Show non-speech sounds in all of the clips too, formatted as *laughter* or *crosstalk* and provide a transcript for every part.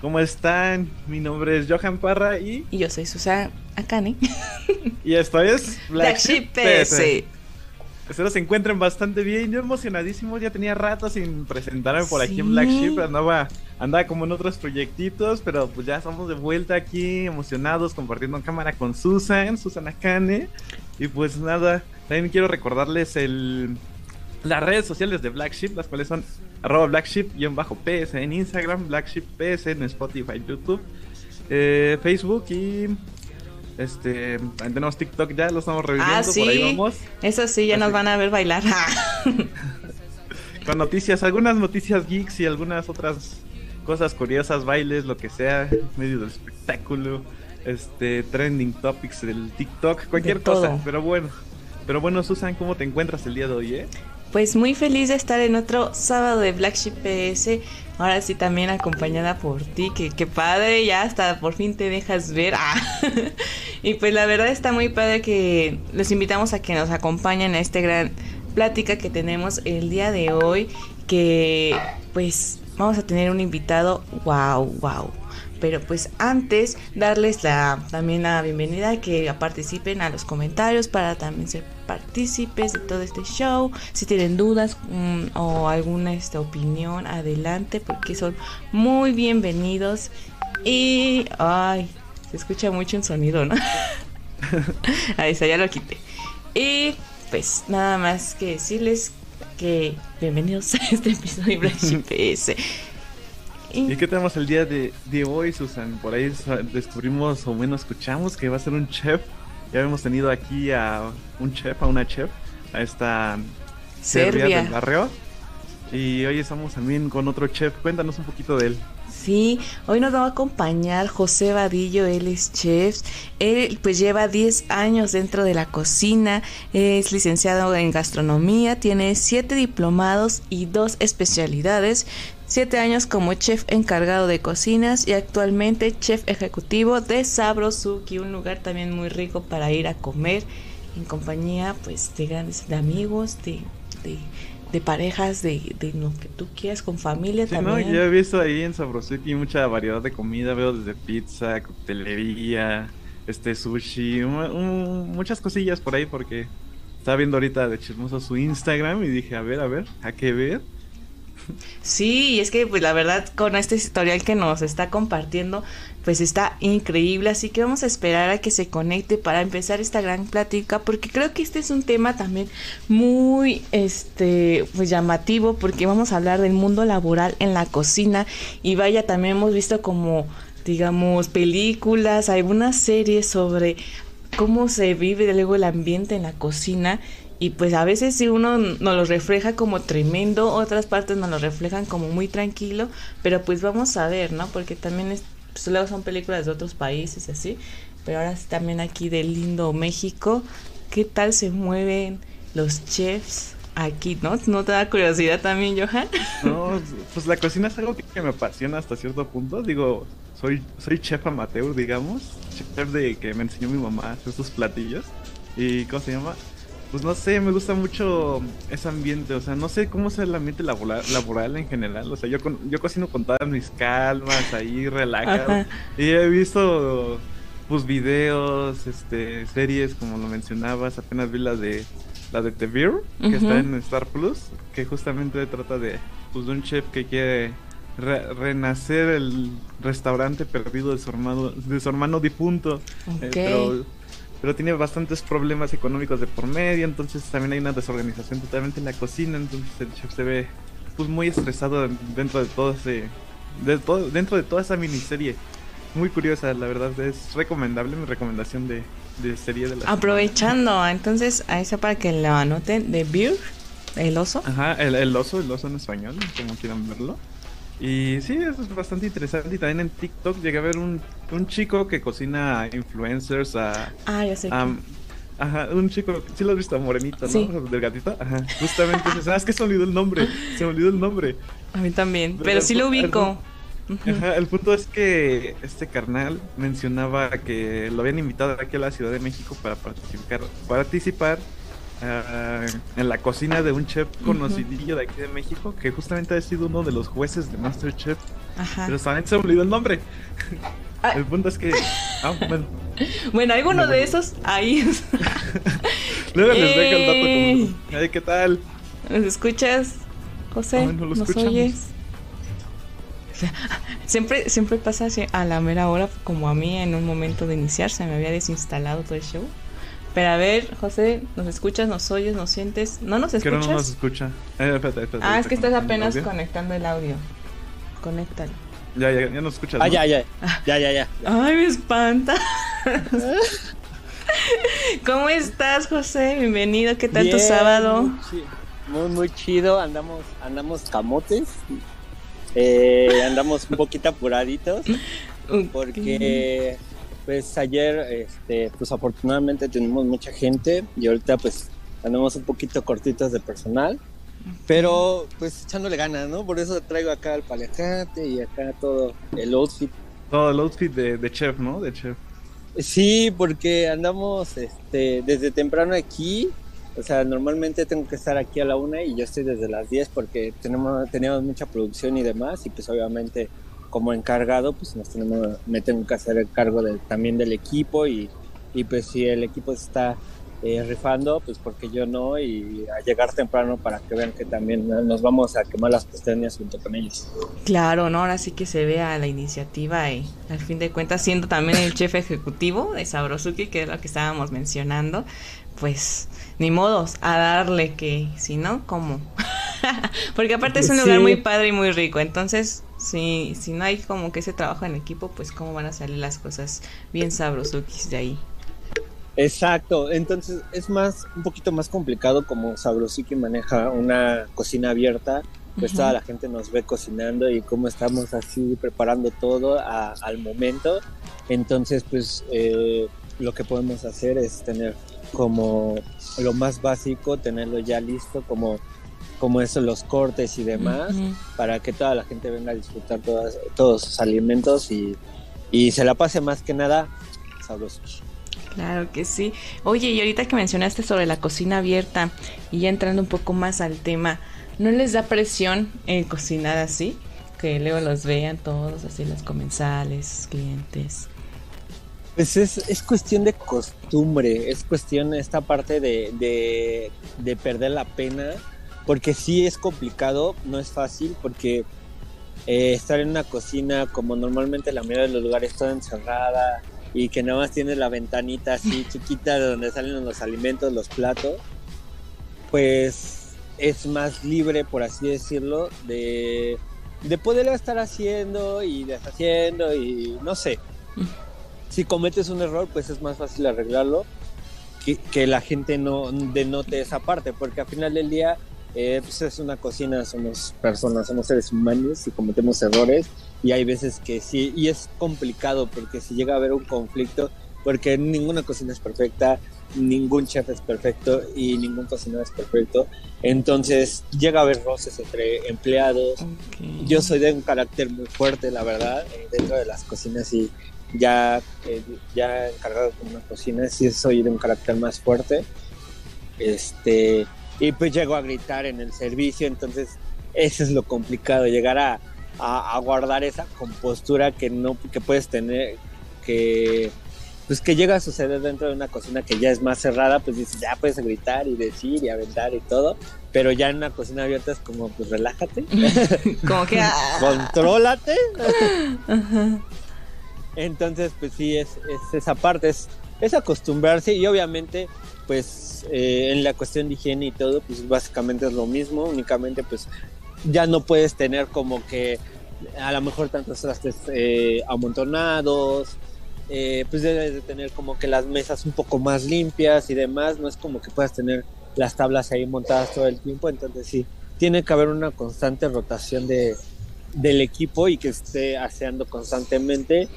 ¿Cómo están? Mi nombre es Johan Parra y, Y yo soy Susan Akane. y esto es Black Sheep PS. Espero se encuentren bastante bien. Yo emocionadísimo, ya tenía rato sin presentarme por aquí en Black Sheep. Andaba, andaba como en otros proyectitos, pero pues ya estamos de vuelta aquí, emocionados, compartiendo cámara con Susan, Susan Akane. Y pues nada, también quiero recordarles el, las redes sociales de Black Sheep, las cuales son arroba Black Sheep-PS en Instagram, Black Sheep PS en Spotify, YouTube, eh, Facebook y... Este, tenemos TikTok ya, lo estamos reviviendo, Ah, por ahí vamos. Eso sí, ya nos van a ver bailar. *laughs* *laughs* con noticias, algunas noticias geeks y algunas otras cosas curiosas, bailes, lo que sea, medio del espectáculo, este, trending topics del TikTok, cualquier De cosa, pero bueno. Pero bueno, Susan, ¿cómo te encuentras el día de hoy, eh? Pues muy feliz de estar en otro sábado de Black Sheep PS. Ahora sí también acompañada por ti, que, que padre, ya hasta por fin te dejas ver. Ah. *laughs* y pues la verdad está muy padre que los invitamos a que nos acompañen a esta gran plática que tenemos el día de hoy, que pues vamos a tener un invitado, wow, wow. Pero pues antes darles la también la bienvenida a que participen a los comentarios para también ser partícipes de todo este show. Si tienen dudas mm, o alguna esta opinión, adelante porque son muy bienvenidos. Y ay, se escucha mucho un sonido, ¿no? *laughs* Ahí está, ya lo quité. Y pues nada más que decirles que bienvenidos a este episodio de *laughs* Black PS. Y- ¿Y qué tenemos el día de, de hoy, Susan? Por ahí descubrimos, o bueno, escuchamos que va a ser un chef. Ya hemos tenido aquí a un chef, a una chef, a esta Serbia, Serbia. del barrio. Y hoy estamos también con otro chef. Cuéntanos un poquito de él. Sí, hoy nos va a acompañar José Vadillo, él es chef, él pues lleva 10 años dentro de la cocina, es licenciado en gastronomía, tiene 7 diplomados y 2 especialidades, 7 años como chef encargado de cocinas y actualmente chef ejecutivo de Sabrosuki, un lugar también muy rico para ir a comer en compañía pues de grandes de amigos, de, de, de parejas, de, de lo que tú quieras, con familia Sí, ¿no? también. Yo he visto ahí en Sabrosuki mucha variedad de comida. Veo desde pizza, coctelería, este sushi, mu- muchas cosillas por ahí porque estaba viendo ahorita de chismoso su Instagram y dije, a ver, a ver, ¿a qué ver? Sí, y es que pues la verdad con este historial que nos está compartiendo pues está increíble, así que vamos a esperar a que se conecte para empezar esta gran plática porque creo que este es un tema también muy este pues llamativo porque vamos a hablar del mundo laboral en la cocina. Y vaya también hemos visto como digamos películas, algunas series sobre cómo se vive luego el ambiente en la cocina y pues a veces si uno nos lo refleja como tremendo, otras partes nos lo reflejan como muy tranquilo, pero pues vamos a ver, ¿no? Porque también es, pues luego son películas de otros países así, pero ahora también aquí del lindo México, ¿qué tal se mueven los chefs aquí, no? ¿No te da curiosidad también, Johan? No, pues la cocina es algo que me apasiona hasta cierto punto. Digo, soy, soy chef amateur, digamos. Chef de que me enseñó mi mamá a hacer sus platillos. ¿Y cómo se llama? Pues no sé, me gusta mucho ese ambiente. O sea, no sé cómo es el ambiente laboral, laboral en general. O sea, yo, con- yo cocino con todas mis calmas, ahí relajado. Y he visto pues videos, este, series como lo mencionabas, apenas vi la de la de The Beer, que está en Star Plus, que justamente trata de pues de un chef que quiere re- renacer el restaurante perdido de su hermano, de su hermano difunto. eh, Ok. pero, pero tiene bastantes problemas económicos de por medio, entonces también hay una desorganización totalmente en la cocina, entonces el chef se ve pues muy estresado dentro de todo ese de todo, dentro de toda esa miniserie. Muy curiosa, la verdad, es recomendable mi recomendación de, de serie de la Aprovechando, entonces a esa para que lo anoten, The Beer, el oso. Ajá, el, el oso, el oso en español, como quieran verlo. Y sí, eso es bastante interesante. Y también en TikTok llegué a ver un, un chico que cocina a influencers, a, Ah, ya sé. a- Ajá, un chico, sí lo has visto, morenito, ¿no? Sí. Del gatito. Ajá, justamente. Ah, es que se me olvidó el nombre. Se me olvidó el nombre. A mí también. Pero Pero sí lo el- ubico. Ajá, el punto es que este carnal mencionaba que lo habían invitado aquí a la Ciudad de México para participar, participar ah, en la cocina de un chef conocidillo de aquí de México, que justamente ha sido uno de los jueces de Masterchef, Ajá. pero solamente se me olvidó el nombre. Ah. El punto es que... ah, bueno, *laughs* Bueno, alguno No, de esos ahí. *laughs* *laughs* luego les dejo el dato como... Ay, ¿qué tal? ¿Nos escuchas, José? Ay, no ¿Nos escuchamos. oyes? Siempre, siempre pasa a la mera hora, como a mí en un momento de iniciar, se me había desinstalado todo el show. Pero a ver, José, ¿nos escuchas, nos oyes, nos sientes? ¿No nos Que no escuchas? nos escucha. Eh, espérate, espérate, ah, es que estás apenas el conectando el audio. Conéctalo. Ya, ya, ya nos escuchas. Ah, ¿no? ya, ya. Ya, ya, ya. Ay, me espanta. *laughs* ¿Cómo estás, José? Bienvenido. ¿Qué tal tu sábado? Muy, muy chido. Andamos, andamos camotes. Eh, andamos un poquito apuraditos *laughs* porque pues ayer este pues afortunadamente tenemos mucha gente y ahorita pues andamos un poquito cortitos de personal pero pues echándole ganas no por eso traigo acá el palacate y acá todo el outfit Todo el outfit de, de chef, ¿no? De chef. Sí, porque andamos este, desde temprano aquí. O sea, normalmente tengo que estar aquí a la una y yo estoy desde las 10 porque tenemos, teníamos mucha producción y demás. Y pues obviamente como encargado, pues nos tenemos, me tengo que hacer el cargo de- también del equipo y, y pues si el equipo se está eh, rifando, pues porque yo no y a llegar temprano para que vean que también ¿no? nos vamos a quemar las pestañas junto con ellos. Claro, ¿no? Ahora sí que se vea la iniciativa y al fin de cuentas siendo también el chef ejecutivo de Sabrosuki, que es lo que estábamos mencionando, pues ni modos a darle que, si no, ¿cómo? *laughs* Porque aparte es un lugar Sí. muy padre y muy rico, entonces si, si no hay como que ese trabajo en equipo, pues cómo van a salir las cosas bien sabrosukis de ahí. Exacto, entonces es más, un poquito más complicado como Sabrosiki maneja una cocina abierta, pues toda la gente nos ve cocinando y cómo estamos así preparando todo a- al momento. Entonces, pues eh, lo que podemos hacer es tener como lo más básico, tenerlo ya listo, como, como eso, los cortes y demás, para que toda la gente venga a disfrutar todas, todos sus alimentos y, y se la pase más que nada sabroso. Claro que sí. Oye, y ahorita que mencionaste sobre la cocina abierta y ya entrando un poco más al tema, ¿no les da presión eh, cocinar así? Que luego los vean todos, así los comensales, clientes. Pues es, es cuestión de costumbre, es cuestión esta parte de, de, de perder la pena, porque sí es complicado, no es fácil, porque eh, estar en una cocina como normalmente la mayoría de los lugares toda encerrada y que nada más tienes la ventanita así *laughs* chiquita de donde salen los alimentos, los platos, pues es más libre, por así decirlo, de, de poder estar haciendo y deshaciendo y no sé. Si cometes un error, pues es más fácil arreglarlo que, que la gente no denote esa parte, porque al final del día eh, pues es una cocina, somos personas, somos seres humanos y cometemos errores. Y hay veces que sí, y es complicado porque si llega a haber un conflicto, porque ninguna cocina es perfecta, ningún chef es perfecto y ningún cocinero es perfecto, entonces llega a haber roces entre empleados, yo soy de un carácter muy fuerte, la verdad, eh, dentro de las cocinas y ya, eh, ya encargado con una cocina, sí soy de un carácter más fuerte. Este, y pues llego a gritar en el servicio, entonces eso es lo complicado, llegar a, a- a guardar esa compostura que no que puedes tener, que pues que llega a suceder dentro de una cocina que ya es más cerrada, pues dices, ya puedes gritar y decir y aventar y todo, pero ya en una cocina abierta es como, pues relájate, *laughs* Como que... ah, contrólate. *laughs* Entonces, pues sí, es, es esa parte, es, es acostumbrarse y obviamente, pues eh, en la cuestión de higiene y todo, pues básicamente es lo mismo, únicamente pues ya no puedes tener como que a lo mejor tantos trastes eh, amontonados, eh, pues debes de tener como que las mesas un poco más limpias y demás, no es como que puedas tener las tablas ahí montadas todo el tiempo, entonces sí, tiene que haber una constante rotación de, del equipo y que esté aseando constantemente.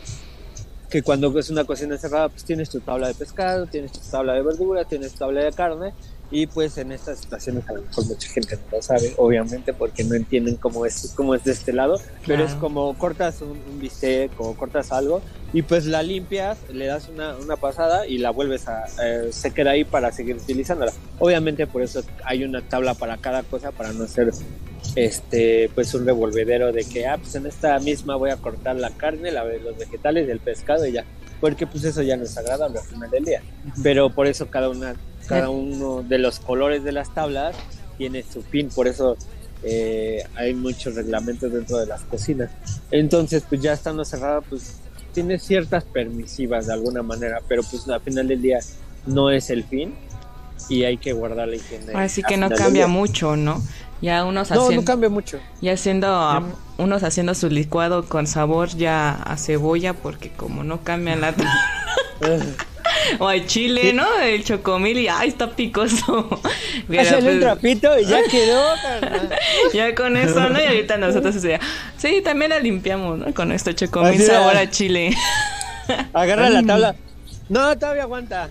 Que cuando es una cocina cerrada, pues tienes tu tabla de pescado, tienes tu tabla de verdura, tienes tu tabla de carne. Y pues en estas situaciones a lo mejor mucha gente no lo sabe, obviamente, porque no entienden cómo es, cómo es de este lado. Pero es Claro. como cortas un, un bistec o cortas algo y pues la limpias, le das una, una pasada y la vuelves a... eh, se queda ahí para seguir utilizándola. Obviamente por eso hay una tabla para cada cosa, para no hacer este pues un revolvedero de que, ah, pues en esta misma voy a cortar la carne, la, los vegetales el pescado y ya. Porque pues eso ya no es agradable al final del día. Pero por eso cada una cada uno de los colores de las tablas tiene su fin, por eso eh, hay muchos reglamentos dentro de las cocinas. Entonces, pues ya estando cerrada, pues tiene ciertas permisivas de alguna manera, pero pues al final del día no es el fin y hay que guardar la higiene. Así que no cambia mucho, ¿no? Ya unos No, haciendo, no cambia mucho. ya haciendo ah, unos haciendo su licuado con sabor ya a cebolla porque como no cambian la *laughs* o al chile, ¿no? El chocomil y ay, está picoso. *laughs* Pásale pues, un trapito y ya quedó, *laughs* ya con eso, ¿no? Y ahorita nosotros o sea, sí, también la limpiamos, ¿no? Con esto chocomil Así sabor a chile. *laughs* Agarra la tabla. No, todavía aguanta.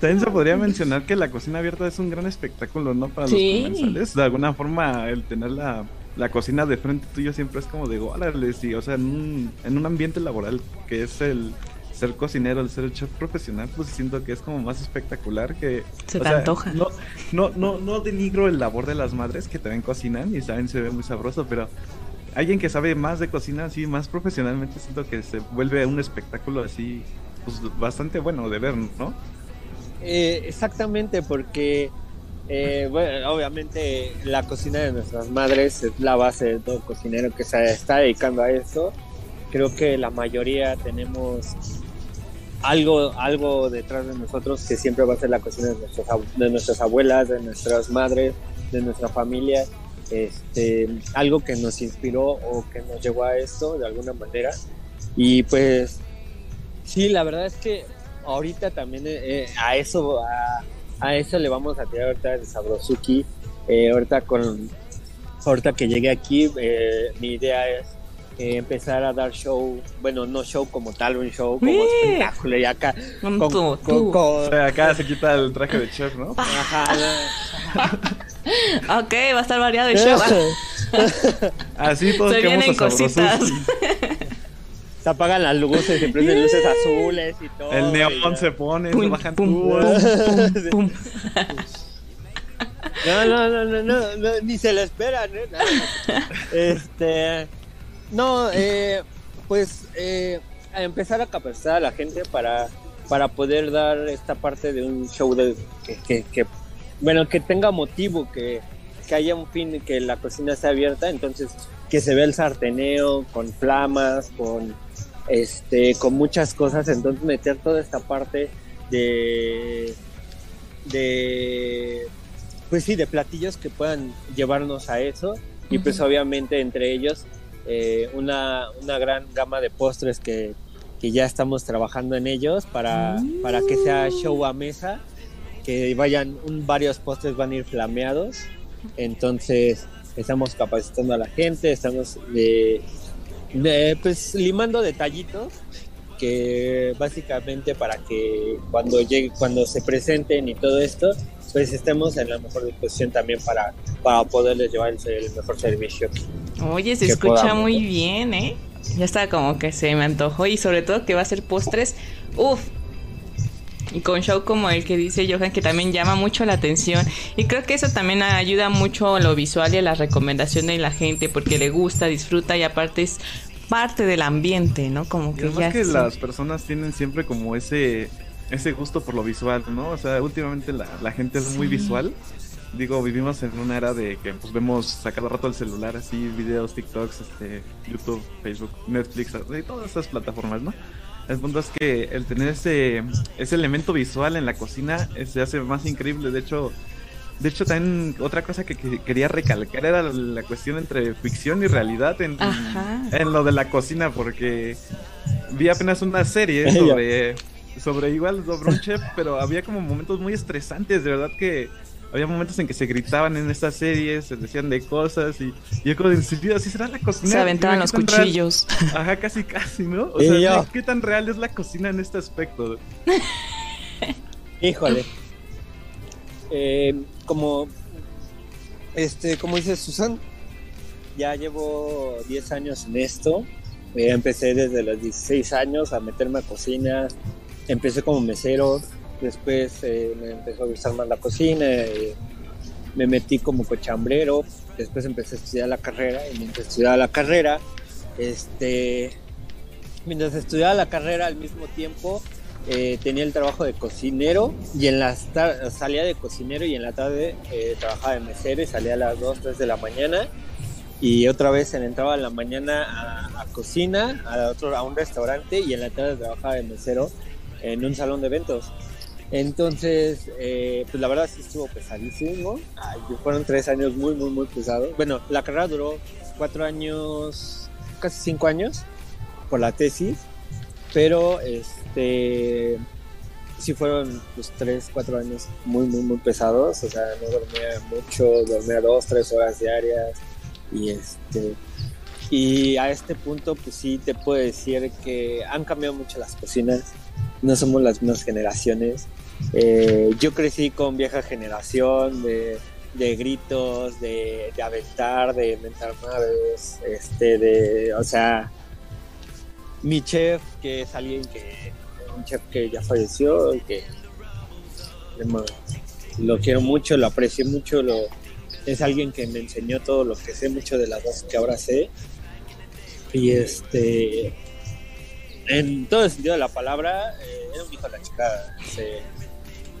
También se podría mencionar que la cocina abierta es un gran espectáculo, ¿no? Para Sí. los comensales. De alguna forma, el tener la, la cocina de frente tuyo siempre es como de órale, sí, o sea, en un, en un ambiente laboral que es el ser cocinero, el ser chef profesional, pues siento que es como más espectacular que... Se te sea, antoja. No, no, no, no denigro el labor de las madres que también cocinan y saben, se ve muy sabroso, pero alguien que sabe más de cocina, así, más profesionalmente, siento que se vuelve un espectáculo así, pues bastante bueno de ver, ¿no? Eh, exactamente, porque eh, bueno, obviamente la cocina de nuestras madres es la base de todo cocinero que se está dedicando a eso. Creo que la mayoría tenemos algo, algo detrás de nosotros que siempre va a ser la cocina de, nuestros de nuestras abuelas, de nuestras madres, de nuestra familia. Este, algo que nos inspiró o que nos llevó a esto de alguna manera. Y pues sí, la verdad es que ahorita también eh, eh, a eso a, a eso le vamos a tirar ahorita el sabrosuki Eh, ahorita con ahorita que llegué aquí eh, mi idea es eh, empezar a dar show bueno no show como tal un show como ¡Eh! espectáculo y acá Con con, O sea, acá se quita el traje de chef, ¿no? ajá, *laughs* Ok, va a estar variado el show. *laughs* Así todos Se vienen cositas. *laughs* se apagan las luces se prenden luces azules y todo El neón ya. se pone, Pum, se bajan pum, púas. pum, pum. No, no, no, no, no, no, ni se lo esperan, ¿eh? Nada. Este, no, eh, pues eh, a empezar a capacitar a la gente para, para poder dar esta parte de un show de que, que- que, bueno, que tenga motivo, que, que haya un fin, que la cocina sea abierta, entonces que se vea el sarteneo con flamas, con este, con muchas cosas, entonces meter toda esta parte de de pues sí, de platillos que puedan llevarnos a eso. Y pues obviamente entre ellos eh, una, una gran gama de postres que, que ya estamos trabajando en ellos para, para que sea show a mesa, que vayan, un, varios postres van a ir flameados, entonces estamos capacitando a la gente, estamos eh, de- pues limando detallitos que básicamente para que cuando llegue, cuando se presenten y todo esto, pues estemos en la mejor disposición también para, para poderles llevar el, el mejor servicio. Oye, se escucha podamos, muy bien, ¿eh? Ya está como que se me antojó y sobre todo que va a ser postres. Uf. Y con show como el que dice Johan que también llama mucho la atención. Y creo que eso también ayuda mucho a lo visual y a la recomendación de la gente porque le gusta, disfruta y aparte es parte del ambiente, ¿no? Como que ya... que las personas tienen siempre como ese ese gusto por lo visual, ¿no? O sea, últimamente la, la gente es muy visual. Digo, vivimos en una era de que pues vemos a cada rato el celular así, videos, TikToks, este, YouTube, Facebook, Netflix, todas esas plataformas, ¿no? El punto es que el tener ese, ese elemento visual en la cocina eh, se hace más increíble. De hecho, de hecho también otra cosa que, que quería recalcar era la cuestión entre ficción y realidad en, lo de la cocina, porque vi apenas una serie *laughs* sobre, sobre igual sobre un chef, *laughs* pero había como momentos muy estresantes, de verdad que había momentos en que se gritaban en estas series, se decían de cosas y, y yo como de, ¿en serio? ¿Así será la cocina? Se aventaban los cuchillos. *laughs* Ajá, casi, casi, ¿no? O sea. ¿qué tan real es la cocina en este aspecto? Híjole. Eh, como, este, como dice Susan, ya llevo 10 años en esto. Eh, empecé desde los 16 años a meterme a cocina. Empecé como mesero, después eh, me empezó a gustar más la cocina. me metí como cochambrero, después empecé a estudiar la carrera y mientras estudiaba la carrera, este, mientras estudiaba la carrera al mismo tiempo eh, tenía el trabajo de cocinero y en las salía de cocinero y en la tarde eh, trabajaba de mesero y salía a las 2, 3 de la mañana y otra vez entraba en la mañana a, a cocina, a, otro, a un restaurante y en la tarde trabajaba de mesero en un salón de eventos. Entonces, eh, pues la verdad sí estuvo pesadísimo. Ay, fueron tres años muy, muy, muy pesados. Bueno, la carrera duró cuatro años, casi cinco años por la tesis, pero este sí fueron pues tres, cuatro años muy, muy, muy pesados. O sea, no dormía mucho, dormía dos, tres horas diarias y este y a este punto pues sí te puedo decir que han cambiado mucho las cocinas no somos las mismas generaciones Eh, yo crecí con vieja generación de, de gritos de, de aventar de inventar madres este de o sea mi chef que es alguien que un chef que ya falleció que hermano, lo quiero mucho lo aprecio mucho lo es alguien que me enseñó todo lo que sé, mucho de las cosas que ahora sé. Y este, en todo el sentido de la palabra, eh, era un hijo de la chica.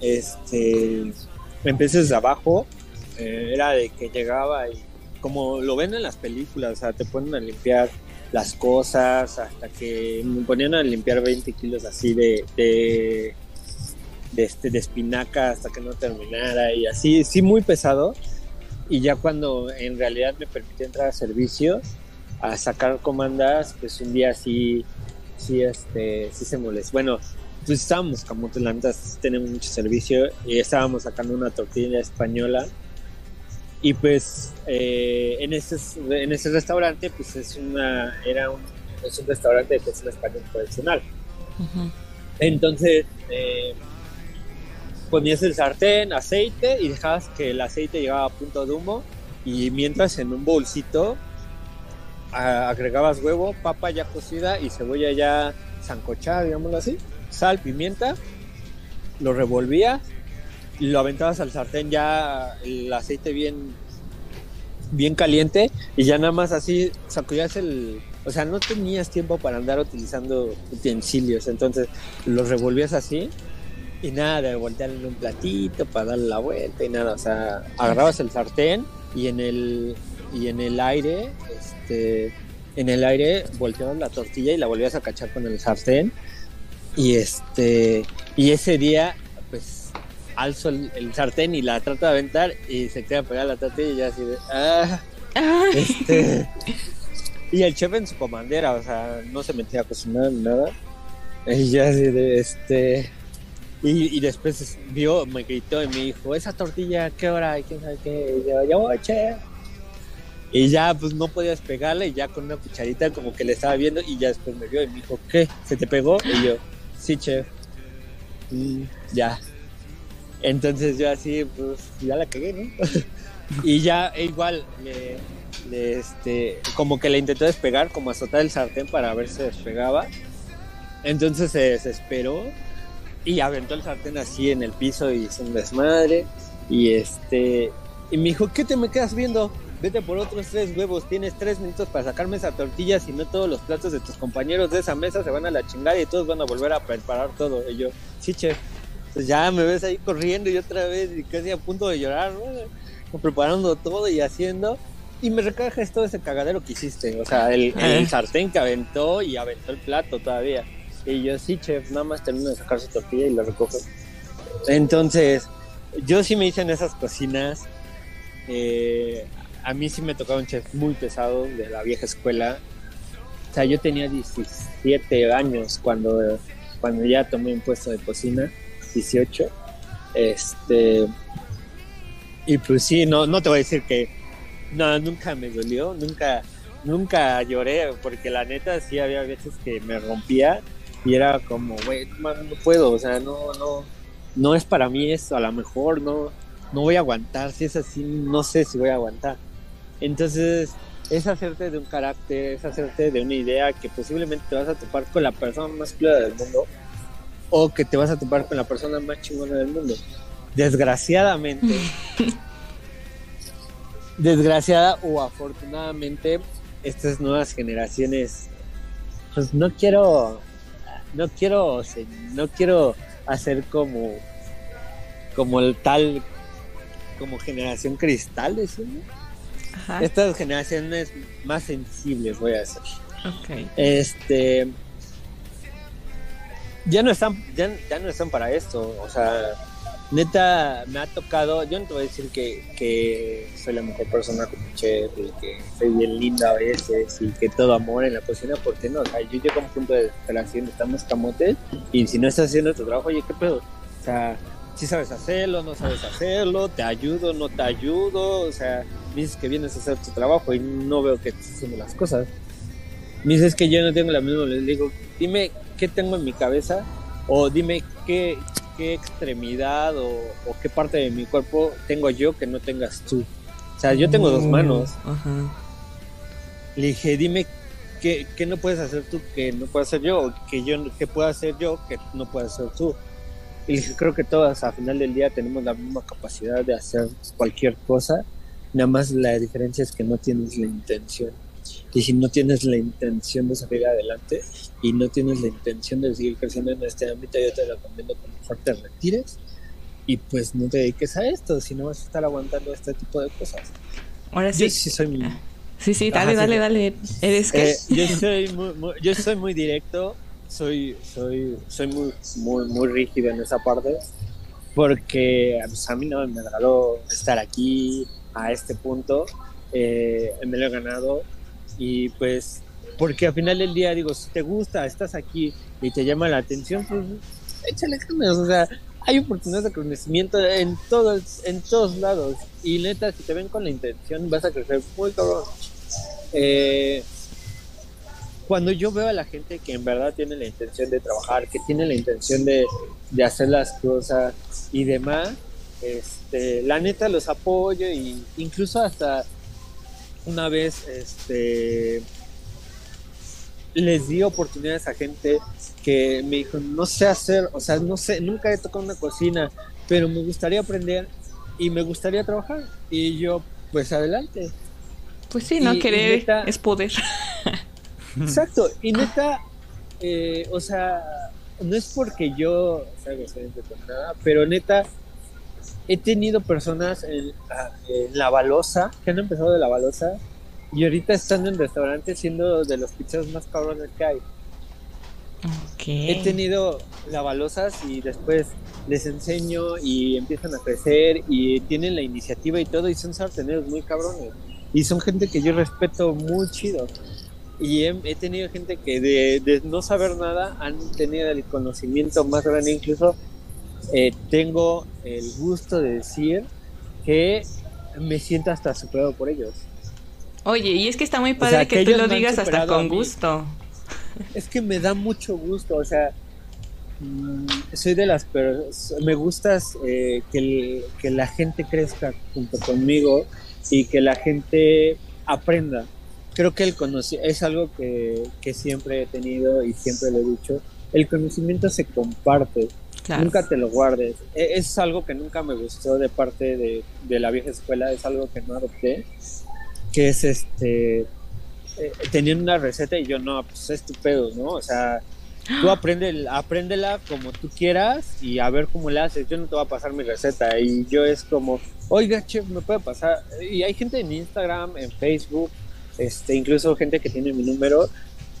Este, empecé desde abajo, eh, era de que llegaba y como lo ven en las películas, o sea, te ponen a limpiar las cosas hasta que me ponían a limpiar 20 kilos así de, de, este, de espinaca hasta que no terminara y así, sí muy pesado. Y ya cuando en realidad me permitió entrar a servicio a sacar comandas pues un día sí sí este sí se molestó bueno pues estábamos camotes la neta tenemos mucho servicio y estábamos sacando una tortilla española y pues eh, en ese en ese restaurante pues es una era un es un restaurante de cocina española tradicional Ujú. entonces, eh, ponías el sartén, aceite y dejabas que el aceite llegaba a punto de humo. Y mientras en un bolsito agregabas huevo, papa ya cocida y cebolla ya sancochada, digámoslo así, sal, pimienta, lo revolvías lo aventabas al sartén ya el aceite bien bien caliente y ya nada más así sacudías el o sea no tenías tiempo para andar utilizando utensilios. Entonces los revolvías así y nada de voltear en un platito para darle la vuelta y nada. O sea agarrabas el sartén y en el y en el aire este en el aire volteabas la tortilla y la volvías a cachar con el sartén. Y este y ese día alzo el, el sartén y la trato de aventar y se queda pegada la tortilla y ya así de ah este *laughs* y el chef en su comandera o sea no se metía a cocinar ni nada. Y ya así de este y, y después vio me gritó y me dijo esa tortilla qué hora y quién sabe qué y yo ya voy chef y ya pues no podía despegarla y ya con una cucharita como que le estaba viendo y ya después me vio y me dijo ¿qué? ¿se te pegó? y yo sí chef "Mm, ya entonces yo así, pues ya la cagué, ¿no? *laughs* y ya e igual, le, le, este, como que le intentó despegar, como azotar el sartén para ver si despegaba. Entonces se desesperó y aventó el sartén así en el piso y hizo un desmadre. Y este, y me dijo, ¿qué te me quedas viendo? Vete por otros tres huevos, tienes tres minutos para sacarme esa tortilla, si no todos los platos de tus compañeros de esa mesa se van a la chingada y todos van a volver a preparar todo. Y yo, sí, chef. Pues ya me ves ahí corriendo y otra vez y casi a punto de llorar, ¿no? preparando todo y haciendo. Y me recajas todo ese cagadero que hiciste. O sea, el, el sartén que aventó y aventó el plato todavía. Y yo, sí, chef, nada más termino de sacar su tortilla y la recojo. Entonces, yo sí me hice en esas cocinas. Eh, a mí sí me tocaba un chef muy pesado de la vieja escuela. O sea, yo tenía 17 años cuando, cuando ya tomé un puesto de cocina. 18. Este. y pues sí, no, no te voy a decir que no, nunca me dolió, nunca, nunca lloré, porque la neta sí había veces que me rompía y era como, güey, no, puedo, o sea, no, no, no es para mí eso, a lo mejor no, no voy a aguantar, si es así, no sé si voy a aguantar. Entonces, es hacerte de un carácter, es hacerte de una idea que posiblemente te vas a topar con la persona más clara del mundo o que te vas a topar con la persona más chingona del mundo. Desgraciadamente, *laughs* desgraciada o afortunadamente, estas nuevas generaciones, pues no quiero, no quiero, no quiero hacer como, como el tal, como generación cristal. Ajá. Estas generaciones más sensibles, voy a decir. Ok. Este. Ya no están, ya, ya no están para esto. O sea, neta, me ha tocado. Yo no te voy a decir que, que soy la mejor persona como chef y que soy bien linda a veces y que todo amor en la cocina, porque no. O sea, yo llego a un punto de desesperación, estamos camotes y si no estás haciendo tu trabajo, oye, ¿qué pedo? O sea, si sabes hacerlo, no sabes hacerlo, te ayudo, no te ayudo, o sea, me dices que vienes a hacer tu trabajo y no veo que estés haciendo las cosas. Me dices que yo no tengo la misma, les digo, dime qué tengo en mi cabeza o dime qué, qué extremidad o, o qué parte de mi cuerpo tengo yo que no tengas tú. O sea, yo tengo dos manos. Ajá. Le dije, dime qué, qué no puedes hacer tú que no puedo hacer yo, o que yo que pueda hacer yo que no puedas hacer tú. Y le dije, creo que todas al final del día tenemos la misma capacidad de hacer cualquier cosa, nada más la diferencia es que no tienes la intención. Y si no tienes la intención de salir adelante y no tienes la intención de seguir creciendo en este ámbito, yo te recomiendo que mejor te retires y pues no te dediques a esto, si no vas a estar aguantando este tipo de cosas. Ahora sí. Yo sí soy muy, Sí, sí, dale, Ajá, dale, sí. dale. ¿Eres qué? Eh, yo soy muy, muy- yo soy muy directo, soy, soy, soy muy, muy, muy rígido en esa parte, porque pues, a mí no me agradó estar aquí a este punto, eh, me lo he ganado y pues porque al final del día digo, si te gusta, estás aquí y te llama la atención, pues échale ganas, o sea, hay oportunidades de conocimiento en todos, en todos lados y neta, si te ven con la intención vas a crecer muy cabrón. Eh, cuando yo veo a la gente que en verdad tiene la intención de trabajar, que tiene la intención de, de hacer las cosas y demás, este, la neta los apoyo y incluso hasta una vez este, les di oportunidades a gente que me dijo, no sé hacer, o sea, no sé, nunca he tocado una cocina, pero me gustaría aprender y me gustaría trabajar. Y yo, pues adelante. Pues sí, no y- y querer neta- es poder. Exacto, y neta, eh, o sea, no es porque yo sea excelente con nada, pero neta, he tenido personas en, ah, en la balosa, que han empezado de la balosa, y ahorita están en restaurantes siendo de los pizzas más cabrones que hay. Ok. He tenido la balosas y después les enseño y empiezan a crecer y tienen la iniciativa y todo, y son sarteneros muy cabrones. Y son gente que yo respeto muy chido. Y he, he tenido gente que de, de no saber nada han tenido el conocimiento más grande. Incluso eh, tengo el gusto de decir que me siento hasta superado por ellos. Oye, y es que está muy sea, padre que que, tú lo digas hasta con gusto. Es que me da mucho gusto, o sea, mm, soy de las personas, me gustas eh, que, el- que la gente crezca junto conmigo y que la gente aprenda. Creo que el conoci- es algo que, que siempre he tenido y siempre lo he dicho, el conocimiento se comparte, Claro. nunca te lo guardes. E- Es algo que nunca me gustó de parte de, de la vieja escuela, es algo que no adopté, que es este, eh, tenían una receta y yo no, pues es tu pedo, ¿no? O sea, tú aprende, apréndela como tú quieras y a ver cómo la haces. Yo no te voy a pasar mi receta y yo es como, oiga, chef, me puede pasar. Y hay gente en Instagram, en Facebook, este, incluso gente que tiene mi número,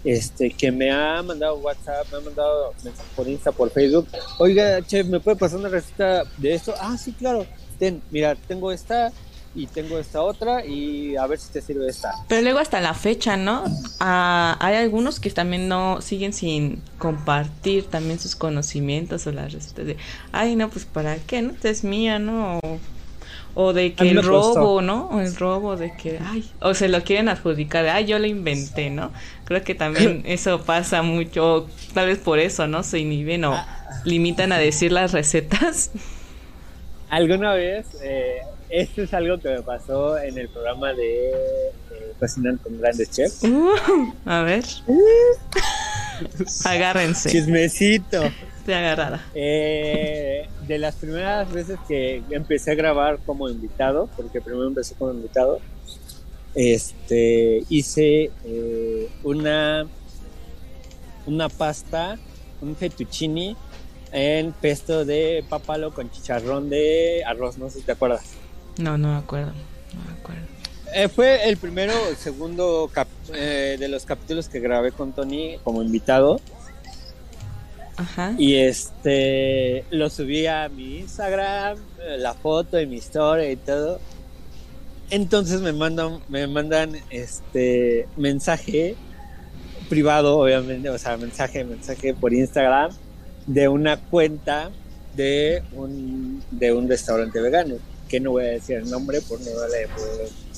este, que me ha mandado WhatsApp, me ha mandado mensaje por Insta, por Facebook. Oiga, chef, ¿me puede pasar una receta de esto? Ah, sí, claro. Ten, mira, tengo esta y tengo esta otra y a ver si te sirve esta. Pero luego hasta la fecha, ¿no? Ah, hay algunos que también no siguen sin compartir también sus conocimientos o las recetas de, ay, no, pues para qué, ¿no? Es mía, ¿no? O de que el costó. robo, ¿no? O el robo de que, ay, o se lo quieren adjudicar, de, ay, yo lo inventé, ¿no? Creo que también *laughs* eso pasa mucho, tal vez por eso, ¿no? Se inhiben o limitan a decir las recetas. Alguna vez, eh, esto es algo que me pasó en el programa de eh, Cocinar con Grandes Chefs. Uh, a ver. Agárrense. Chismecito. Agarrada. Eh, de las primeras veces que empecé a grabar como invitado, porque primero empecé como invitado, este, hice eh, una, una pasta, un fettuccini en pesto de papalo con chicharrón de arroz, no sé si te acuerdas. No, no me acuerdo. No me acuerdo. Eh, fue el primero o segundo cap- eh, de los capítulos que grabé con Tony como invitado. Y este lo subí a mi Instagram, eh, la foto y mi historia y todo. Entonces me mandan, me mandan este mensaje privado, obviamente, o sea, mensaje, mensaje por Instagram de una cuenta de un de un restaurante vegano, que no voy a decir el nombre por no darle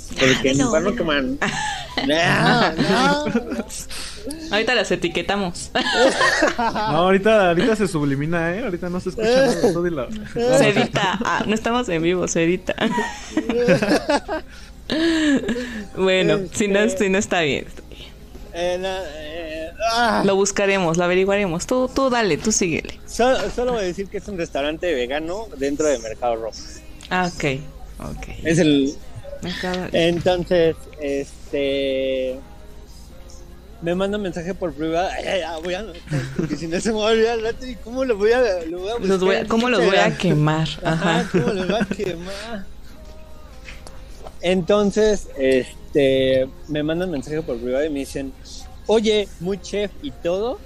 porque para no. *laughs* No, no. Ahorita las etiquetamos. *laughs* No, ahorita, ahorita se sublimina, ¿eh? Ahorita no se escucha nada. dilo. Se edita. Ah, no estamos en vivo, se edita. *laughs* bueno, si no, si no está bien. Eh, no, eh, ah. Lo buscaremos, lo averiguaremos. Tú, tú dale, tú síguele. Solo, solo voy a decir que es un restaurante vegano dentro de Mercado Rojo. Ah, ok. Ok. Es el. Entonces, este. Me manda un mensaje por privado. Ay, ay, ay, voy a anotar, porque si no se me va a olvidar el rato. ¿Y cómo lo voy a, lo voy a Los voy a- los voy a quemar? Ajá, Ajá. ¿cómo los voy a quemar? Entonces, este. Me mandan mensaje por privado y me dicen: Oye, muy chef y todo.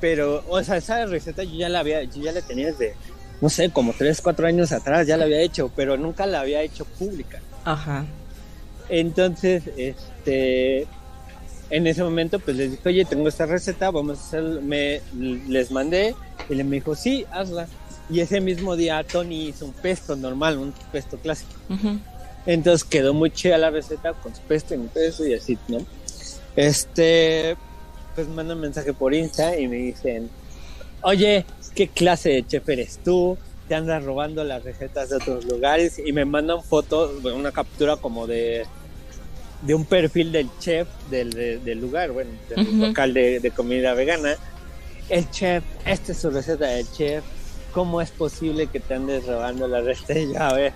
Pero, o sea, esa receta yo ya la había, yo ya la tenía desde, no sé, como 3, 4 años atrás, ya la había hecho, pero nunca la había hecho pública. Ajá. Entonces, este, en ese momento, pues les dije, oye, tengo esta receta, vamos a hacer, me, les mandé, y le me dijo, sí, hazla. Y ese mismo día Tony hizo un pesto normal, un pesto clásico. Entonces quedó muy chida la receta con su pesto y mi pesto y así, ¿no? Este, pues mandan un mensaje por Insta y me dicen, oye, ¿qué clase de chef eres tú? Te andas robando las recetas de otros lugares y me mandan foto, bueno, una captura como de, de un perfil del chef del, de- del lugar, bueno, del Ujú. local de, de comida vegana. El chef, esta es su receta del chef. ¿Cómo es posible que te andes robando la receta? *laughs* Y yo, a ver,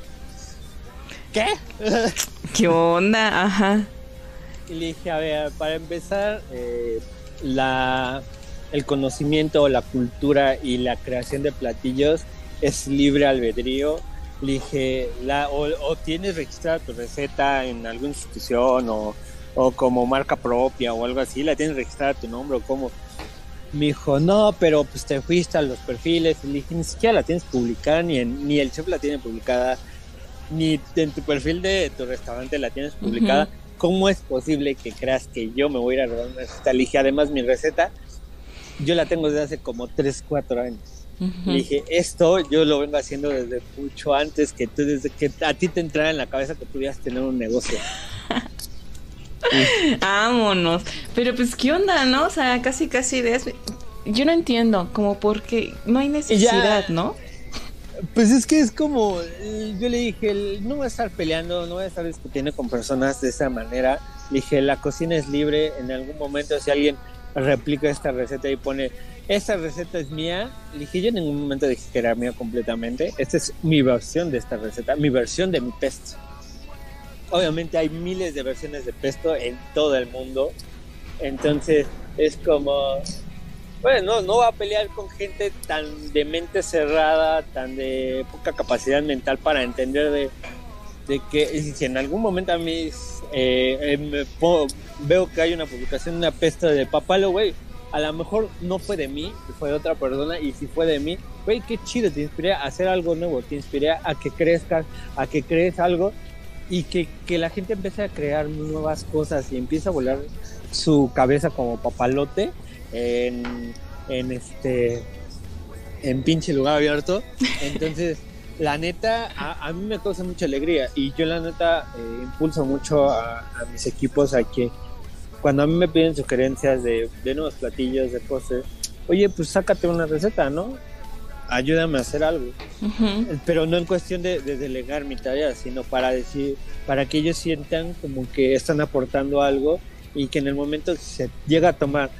¿qué? *laughs* ¿Qué onda? Ajá. Y le dije, a ver, para empezar, eh, la, el conocimiento, la cultura y la creación de platillos es libre albedrío. Le dije, la, o, o tienes registrada tu receta en alguna institución o, o como marca propia o algo así, la tienes registrada tu nombre o cómo. Me dijo, no, pero pues te fuiste a los perfiles. Le dije, ni siquiera la tienes publicada, ni, en- ni el chef la tiene publicada, ni en tu perfil de tu restaurante la tienes publicada. ¿Cómo es posible que creas que yo me voy a ir a robar una receta? Le dije, además mi receta, yo la tengo desde hace como 3, 4 años. Le dije, esto yo lo vengo haciendo desde mucho antes que tú, desde que a ti te entrara en la cabeza que pudieras tener un negocio. *laughs* Vámonos. Pero pues, ¿qué onda, no? O sea, casi, casi ideas. Yo no entiendo, como porque no hay necesidad, ¿no? Pues es que es como, eh, yo le dije, no voy a estar peleando, no voy a estar discutiendo con personas de esa manera. Le dije, la cocina es libre, en algún momento si alguien replica esta receta y pone, esta receta es mía, le dije, yo en ningún momento dije que era mía completamente, esta es mi versión de esta receta, mi versión de mi pesto. Obviamente hay miles de versiones de pesto en todo el mundo, entonces es como, bueno, no va a pelear con gente tan de mente cerrada, tan de poca capacidad mental para entender de, de que si en algún momento a mí eh, eh, veo que hay una publicación una pesta de papalo, güey, a lo mejor no fue de mí, fue de otra persona, y si fue de mí, güey, qué chido, te inspiré a hacer algo nuevo, te inspiré a que crezcas, a que crees algo y que, que la gente empiece a crear nuevas cosas y empiece a volar su cabeza como papalote en, en este en pinche lugar abierto. *laughs* Entonces, la neta, a, a mí me causa mucha alegría y yo la neta eh, impulso mucho a, a mis equipos a que cuando a mí me piden sugerencias de, de nuevos platillos, de cosas, oye, pues sácate una receta, ¿no? Ayúdame a hacer algo. Ujú. Pero no en cuestión de, de delegar mi tarea, sino para decir, para que ellos sientan como que están aportando algo y que en el momento que se llega a tomar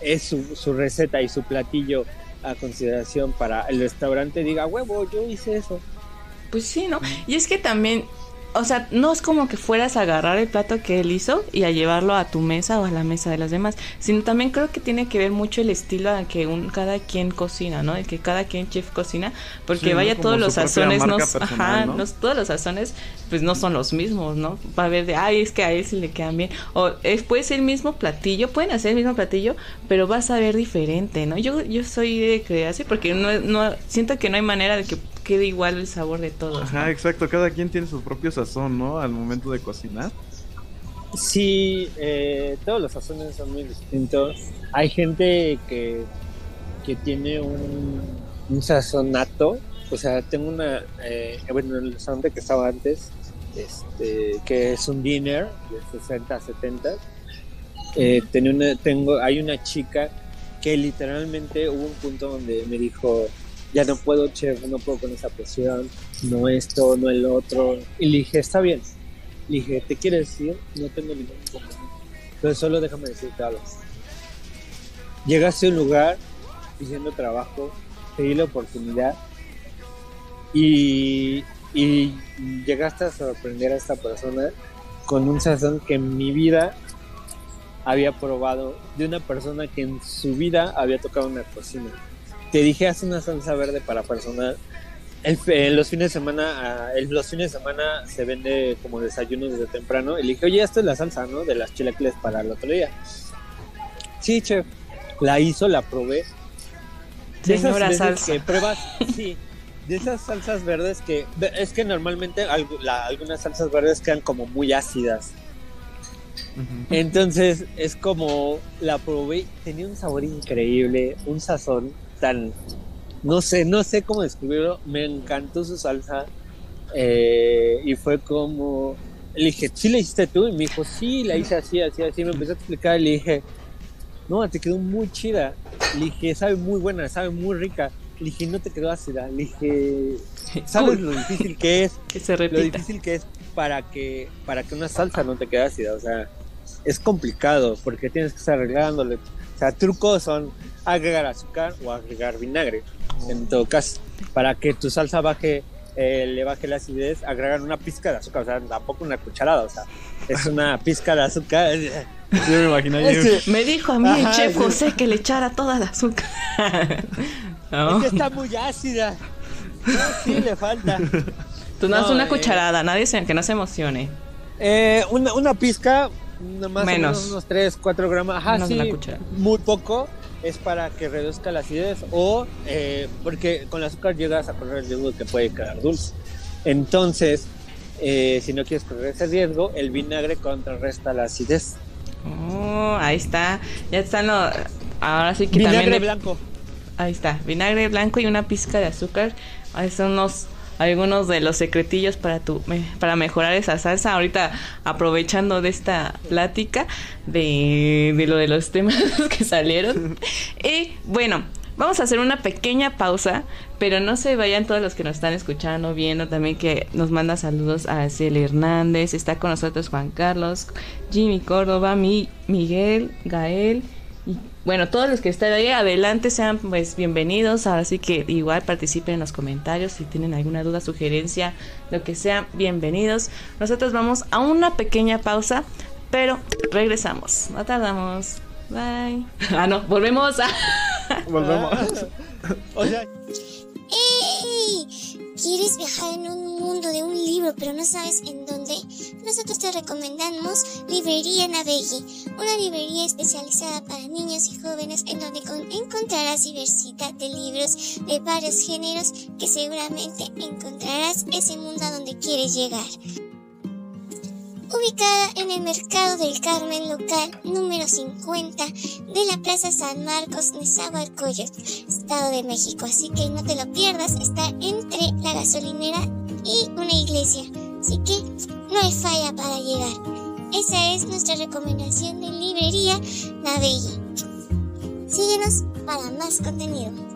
es su, su receta y su platillo a consideración para el restaurante, diga, huevo, yo hice eso. Pues sí, ¿no? Y es que también, o sea, no es como que fueras a agarrar el plato que él hizo y a llevarlo a tu mesa o a la mesa de las demás, sino también creo que tiene que ver mucho el estilo a que un, cada quien cocina, ¿no? El que cada quien chef cocina, porque vaya todos los sazones, no, ajá, ¿no? los- todos los sazones, pues no son los mismos, ¿no? Va a haber de, ay, es que a él sí le quedan bien, o es, puede ser el mismo platillo, pueden hacer el mismo platillo, pero vas a ver diferente, ¿no? Yo, yo soy de creer así, porque no, no, siento que no hay manera de que quede igual el sabor de todos. ¿no? Ajá, exacto. Cada quien tiene su propio sazón, ¿no? Al momento de cocinar. Sí, eh, todos los sazones son muy distintos. Hay gente que, que tiene un, un sazón nato. O sea, tengo una, eh, bueno, en el restaurante que estaba antes, este, que es un dinner de 60, 70. Eh, tenía una, tengo, hay una chica que literalmente hubo un punto donde me dijo, ya no puedo, chef, no puedo con esa presión, no esto, no el otro. Y le dije, está bien. Le dije, ¿te quieres ir? No tengo ningún inconveniente. Pero solo déjame decirte algo. Llegaste a un lugar pidiendo trabajo, te di la oportunidad y, y llegaste a sorprender a esta persona con un sazón que en mi vida había probado de una persona que en su vida había tocado una cocina. Te dije, haz una salsa verde para personal el, en los fines de semana, en los fines de semana se vende como desayuno desde temprano. Y le dije, oye, esto es la salsa, ¿no? De las chilaquiles para el otro día. Sí, chef. La hizo, la probé. De esas Señora veces salsa. Que pruebas, sí. De esas salsas verdes que es que normalmente la- algunas salsas verdes quedan como muy ácidas. Entonces es como la probé, tenía un sabor increíble, un sazón tan, no sé, no sé cómo describirlo, me encantó su salsa eh, y fue como, le dije, ¿sí la hiciste tú? Y me dijo, sí, la hice así, así, así, me empezó a explicar y le dije, no, te quedó muy chida, le dije, sabe muy buena, sabe muy rica, le dije, no te quedó ácida, le dije, ¿sabes *laughs* lo difícil que es? que se lo difícil que es para que para que una salsa no te quede ácida, o sea, es complicado porque tienes que estar arreglándole. O sea, trucos son agregar azúcar o agregar vinagre. En todo caso, para que tu salsa baje eh, le baje la acidez, agregar una pizca de azúcar, o sea, tampoco una cucharada, o sea, es una pizca de azúcar. *laughs* Sí, me imaginé. yo- Es, Me dijo a mí el chef sí. José que le echara toda la azúcar. ¿No? *laughs* es que está muy ácida. No, sí, le falta. Tú no, no, una eh. cucharada, nadie se, que no se emocione. Eh, una, una pizca, más Menos. o menos unos 3, 4 gramos. Ajá, Menos de sí, muy poco. Es para que reduzca la acidez o eh, porque con el azúcar llegas a correr el riesgo de que puede quedar dulce. Entonces, eh, si no quieres correr ese riesgo, el vinagre contrarresta la acidez. Oh, ahí está. Ya están los. Ahora sí que vinagre también. le- blanco. Ahí está. Vinagre blanco y una pizca de azúcar. Ahí son los. Algunos de los secretillos para tu para mejorar esa salsa. Ahorita aprovechando de esta plática de, de lo de los temas *laughs* que salieron. Y *laughs* bueno, vamos a hacer una pequeña pausa, pero no se vayan todos los que nos están escuchando, viendo también que nos manda saludos a Ciel Hernández, está con nosotros Juan Carlos, Jimmy Córdoba, mi, Miguel, Gael bueno, todos los que están ahí adelante sean pues bienvenidos, ahora sí que igual participen en los comentarios si tienen alguna duda, sugerencia, lo que sea, bienvenidos. Nosotros vamos a una pequeña pausa, pero regresamos, no tardamos. Bye. Ah, no, volvemos a... Volvemos. *laughs* O sea, *laughs* ¡Ey! ¿Quieres viajar en un mundo de un libro pero no sabes en dónde? Nosotros te recomendamos Librería Navegui, una librería especializada para niños y jóvenes en donde con- encontrarás diversidad de libros de varios géneros que seguramente encontrarás ese mundo a donde quieres llegar. Ubicada en el Mercado del Carmen local número 50 de la Plaza San Marcos, Nezahualcóyotl, Estado de México. Así que no te lo pierdas, está entre la gasolinera y una iglesia. Así que no hay falla para llegar. Esa es nuestra recomendación de librería Navegui. Síguenos para más contenido.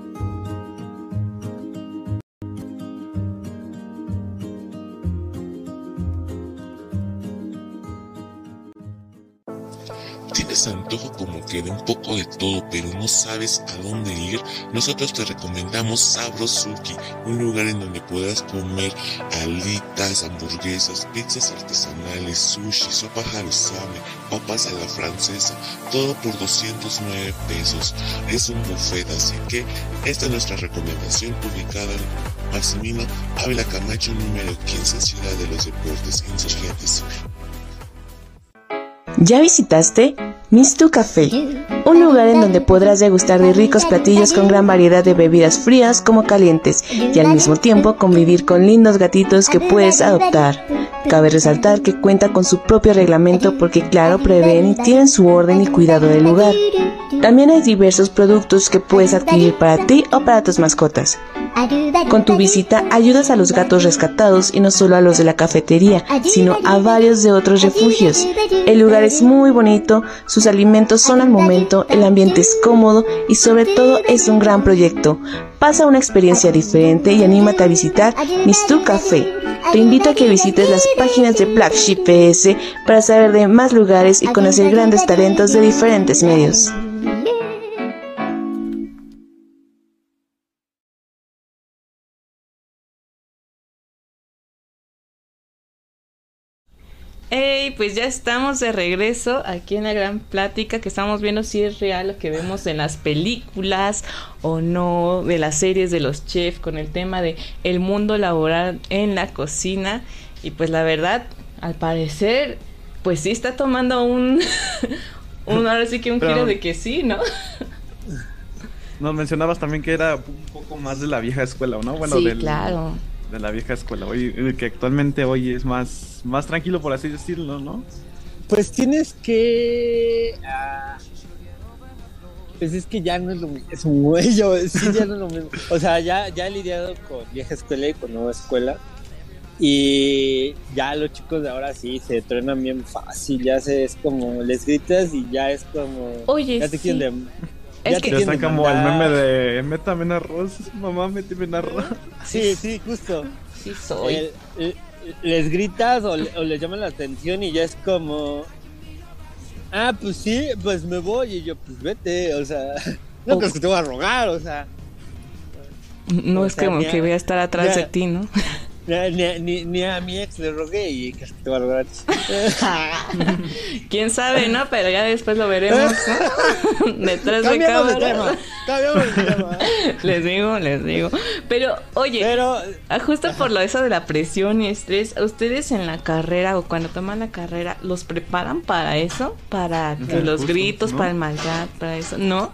¿Tienes antojo como que de un poco de todo, pero no sabes a dónde ir? Nosotros te recomendamos Sabrosuki, un lugar en donde puedas comer alitas, hamburguesas, pizzas artesanales, sushi, sopa jaruzame, papas a la francesa, todo por 209 pesos. Es un buffet, así que esta es nuestra recomendación ubicada en Maximino Ávila Camacho número 15, Ciudad de los Deportes, Insurgentes. ¿Ya visitaste Mistu Café? Un lugar en donde podrás degustar de ricos platillos con gran variedad de bebidas frías como calientes y al mismo tiempo convivir con lindos gatitos que puedes adoptar. Cabe resaltar que cuenta con su propio reglamento porque claro prevén y tienen su orden y cuidado del lugar. También hay diversos productos que puedes adquirir para ti o para tus mascotas. Con tu visita ayudas a los gatos rescatados y no solo a los de la cafetería, sino a varios de otros refugios. El lugar es muy bonito, sus alimentos son al momento, el ambiente es cómodo y sobre todo es un gran proyecto. Pasa una experiencia diferente y anímate a visitar Mistu Café. Te invito a que visites las páginas de Black Sheep PS para saber de más lugares y conocer grandes talentos de diferentes medios. Hey, pues ya estamos de regreso aquí en la gran plática que estamos viendo si es real lo que vemos en las películas o no, de las series de los chefs con el tema de el mundo laboral en la cocina y pues la verdad, al parecer, pues sí está tomando un, *laughs* un ahora sí que un Pero- giro de que sí, ¿no? *laughs* Nos mencionabas también que era un poco más de la vieja escuela, ¿no? Bueno, sí, del- claro. De la vieja escuela. Hoy, que actualmente hoy es más, más tranquilo, por así decirlo, ¿no? Pues tienes que. ah, pues es que ya no es lo mismo, yo, sí, ya no es lo mismo. O sea, ya, ya he lidiado con vieja escuela y con nueva escuela. Y ya los chicos de ahora sí se truenan bien fácil. Ya se, es como les gritas y ya es como. Oye, ya te sí. quieren dem- Es que- están como el meme de métame en arroz, mamá, méteme en arroz. Sí, sí, justo. Sí soy. El- el- les gritas o, le- o les llaman la atención y ya es como. Ah, pues sí, pues me voy. Y yo, pues vete, o sea. *laughs* No crees que te voy a rogar, o sea. No o es sea, como ya- que voy a estar atrás ya- de ti, ¿no? Ni, ni- ni- ni a mi ex le rogué y que te voy a rogar. *laughs* Quién sabe, ¿no? Pero ya después lo veremos. *laughs* Detrás de Cambiamos de cámara. tema. Cambiamos de tema. *laughs* Les digo, les digo. Pero, oye, Pero. ah, justo por lo eso de la presión y estrés, ¿ustedes en la carrera o cuando toman la carrera los preparan para eso? Para que los justo, gritos, ¿no? para el maldad, para eso. ¿No?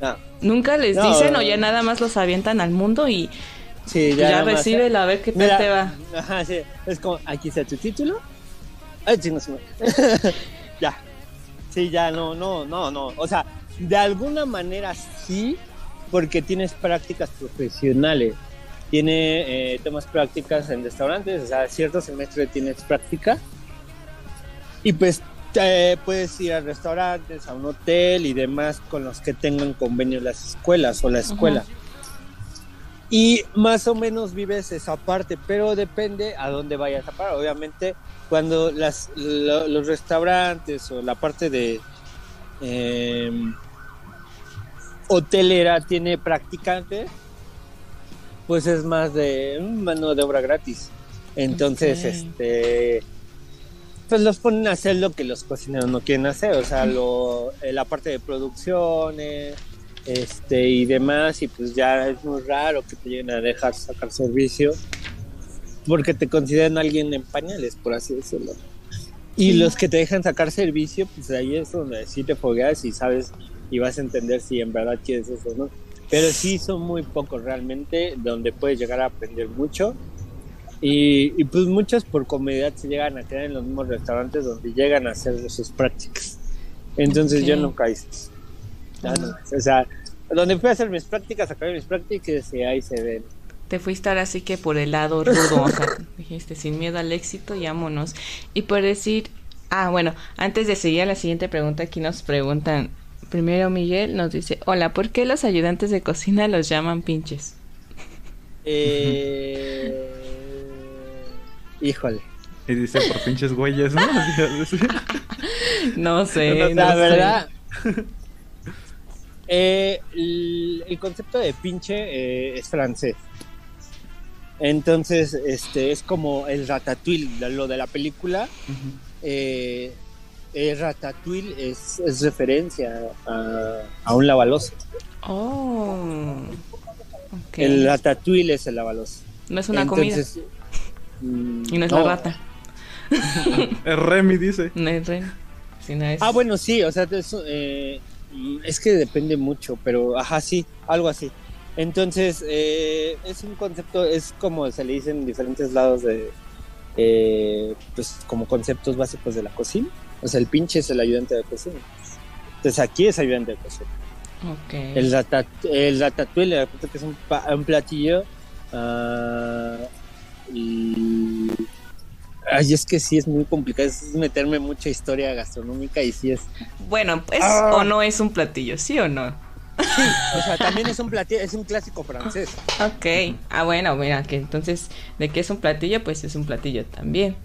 No, ¿Nunca les No. dicen o ya nada más los avientan al mundo y sí, ya, ya, recibe a ver qué tal Mira, te va? Ajá, sí. Es como, aquí está tu título. Ay, chingos, *laughs* no. ya. Sí, ya, no, no, no, no. O sea, de alguna manera sí, porque tienes prácticas profesionales. Tiene, eh, tomas prácticas en restaurantes, o sea, cierto semestre tienes práctica. Y pues puedes ir a restaurantes, a un hotel y demás con los que tengan convenio las escuelas o la escuela. Y más o menos vives esa parte, pero depende a dónde vayas a parar. Obviamente, cuando las, lo- los restaurantes o la parte de eh, hotelera tiene practicantes, pues es más de mm, mano de obra gratis. Entonces, este pues los ponen a hacer lo que los cocineros no quieren hacer, o sea, lo, eh, la parte de producciones, este y demás, y pues ya es muy raro que te lleguen a dejar sacar servicio porque te consideran alguien en pañales, por así decirlo. Y los que te dejan sacar servicio, pues ahí es donde sí te fogueas y sabes y vas a entender si en verdad quieres eso o no. Pero sí son muy pocos realmente donde puedes llegar a aprender mucho. Y, y, pues muchos por comodidad se llegan a quedar en los mismos restaurantes donde llegan a hacer sus prácticas. Entonces yo nunca hice eso. No, o sea, donde fui a hacer mis prácticas, acabé mis prácticas y ahí se ven. Te fuiste ahora sí que por el lado rudo, o sea, *laughs* dijiste sin miedo al éxito y vámonos. Y por decir, ah, bueno, antes de seguir a la siguiente pregunta, aquí nos preguntan, primero Miguel nos dice, hola, ¿por qué los ayudantes de cocina los llaman pinches? Eh, híjole. Y dice por pinches güeyes, ¿no? *laughs* *laughs* No sé, no la sé. verdad. Eh, el, el concepto de pinche eh, es francés. Entonces, este es como el ratatouille, lo de la película. Eh, el ratatouille es, es referencia a, a un lavaloso. Oh, ok. El ratatouille es el lavaloso. No es una Entonces, mm, comida y no es no. la rata. El Remy dice. No es es... Ah, bueno, sí, o sea, es, eh, mm, es que depende mucho, pero ajá, sí, algo así. Entonces, eh, es un concepto, es como se le dice en diferentes lados de, eh, pues como conceptos básicos de la cocina. O sea, el pinche es el ayudante de cocina. Entonces, aquí es ayudante de cocina. Ok. El, ratat el ratatouille, que es un, un platillo. ah, y. Ay, es que sí es muy complicado, es meterme mucha historia gastronómica y sí es. Bueno, ¿es Ah. o no es un platillo? ¿Sí o no? O sea, también es un platillo, es un clásico francés. Ok. Ah, bueno, mira, que entonces, de que es un platillo, pues es un platillo también.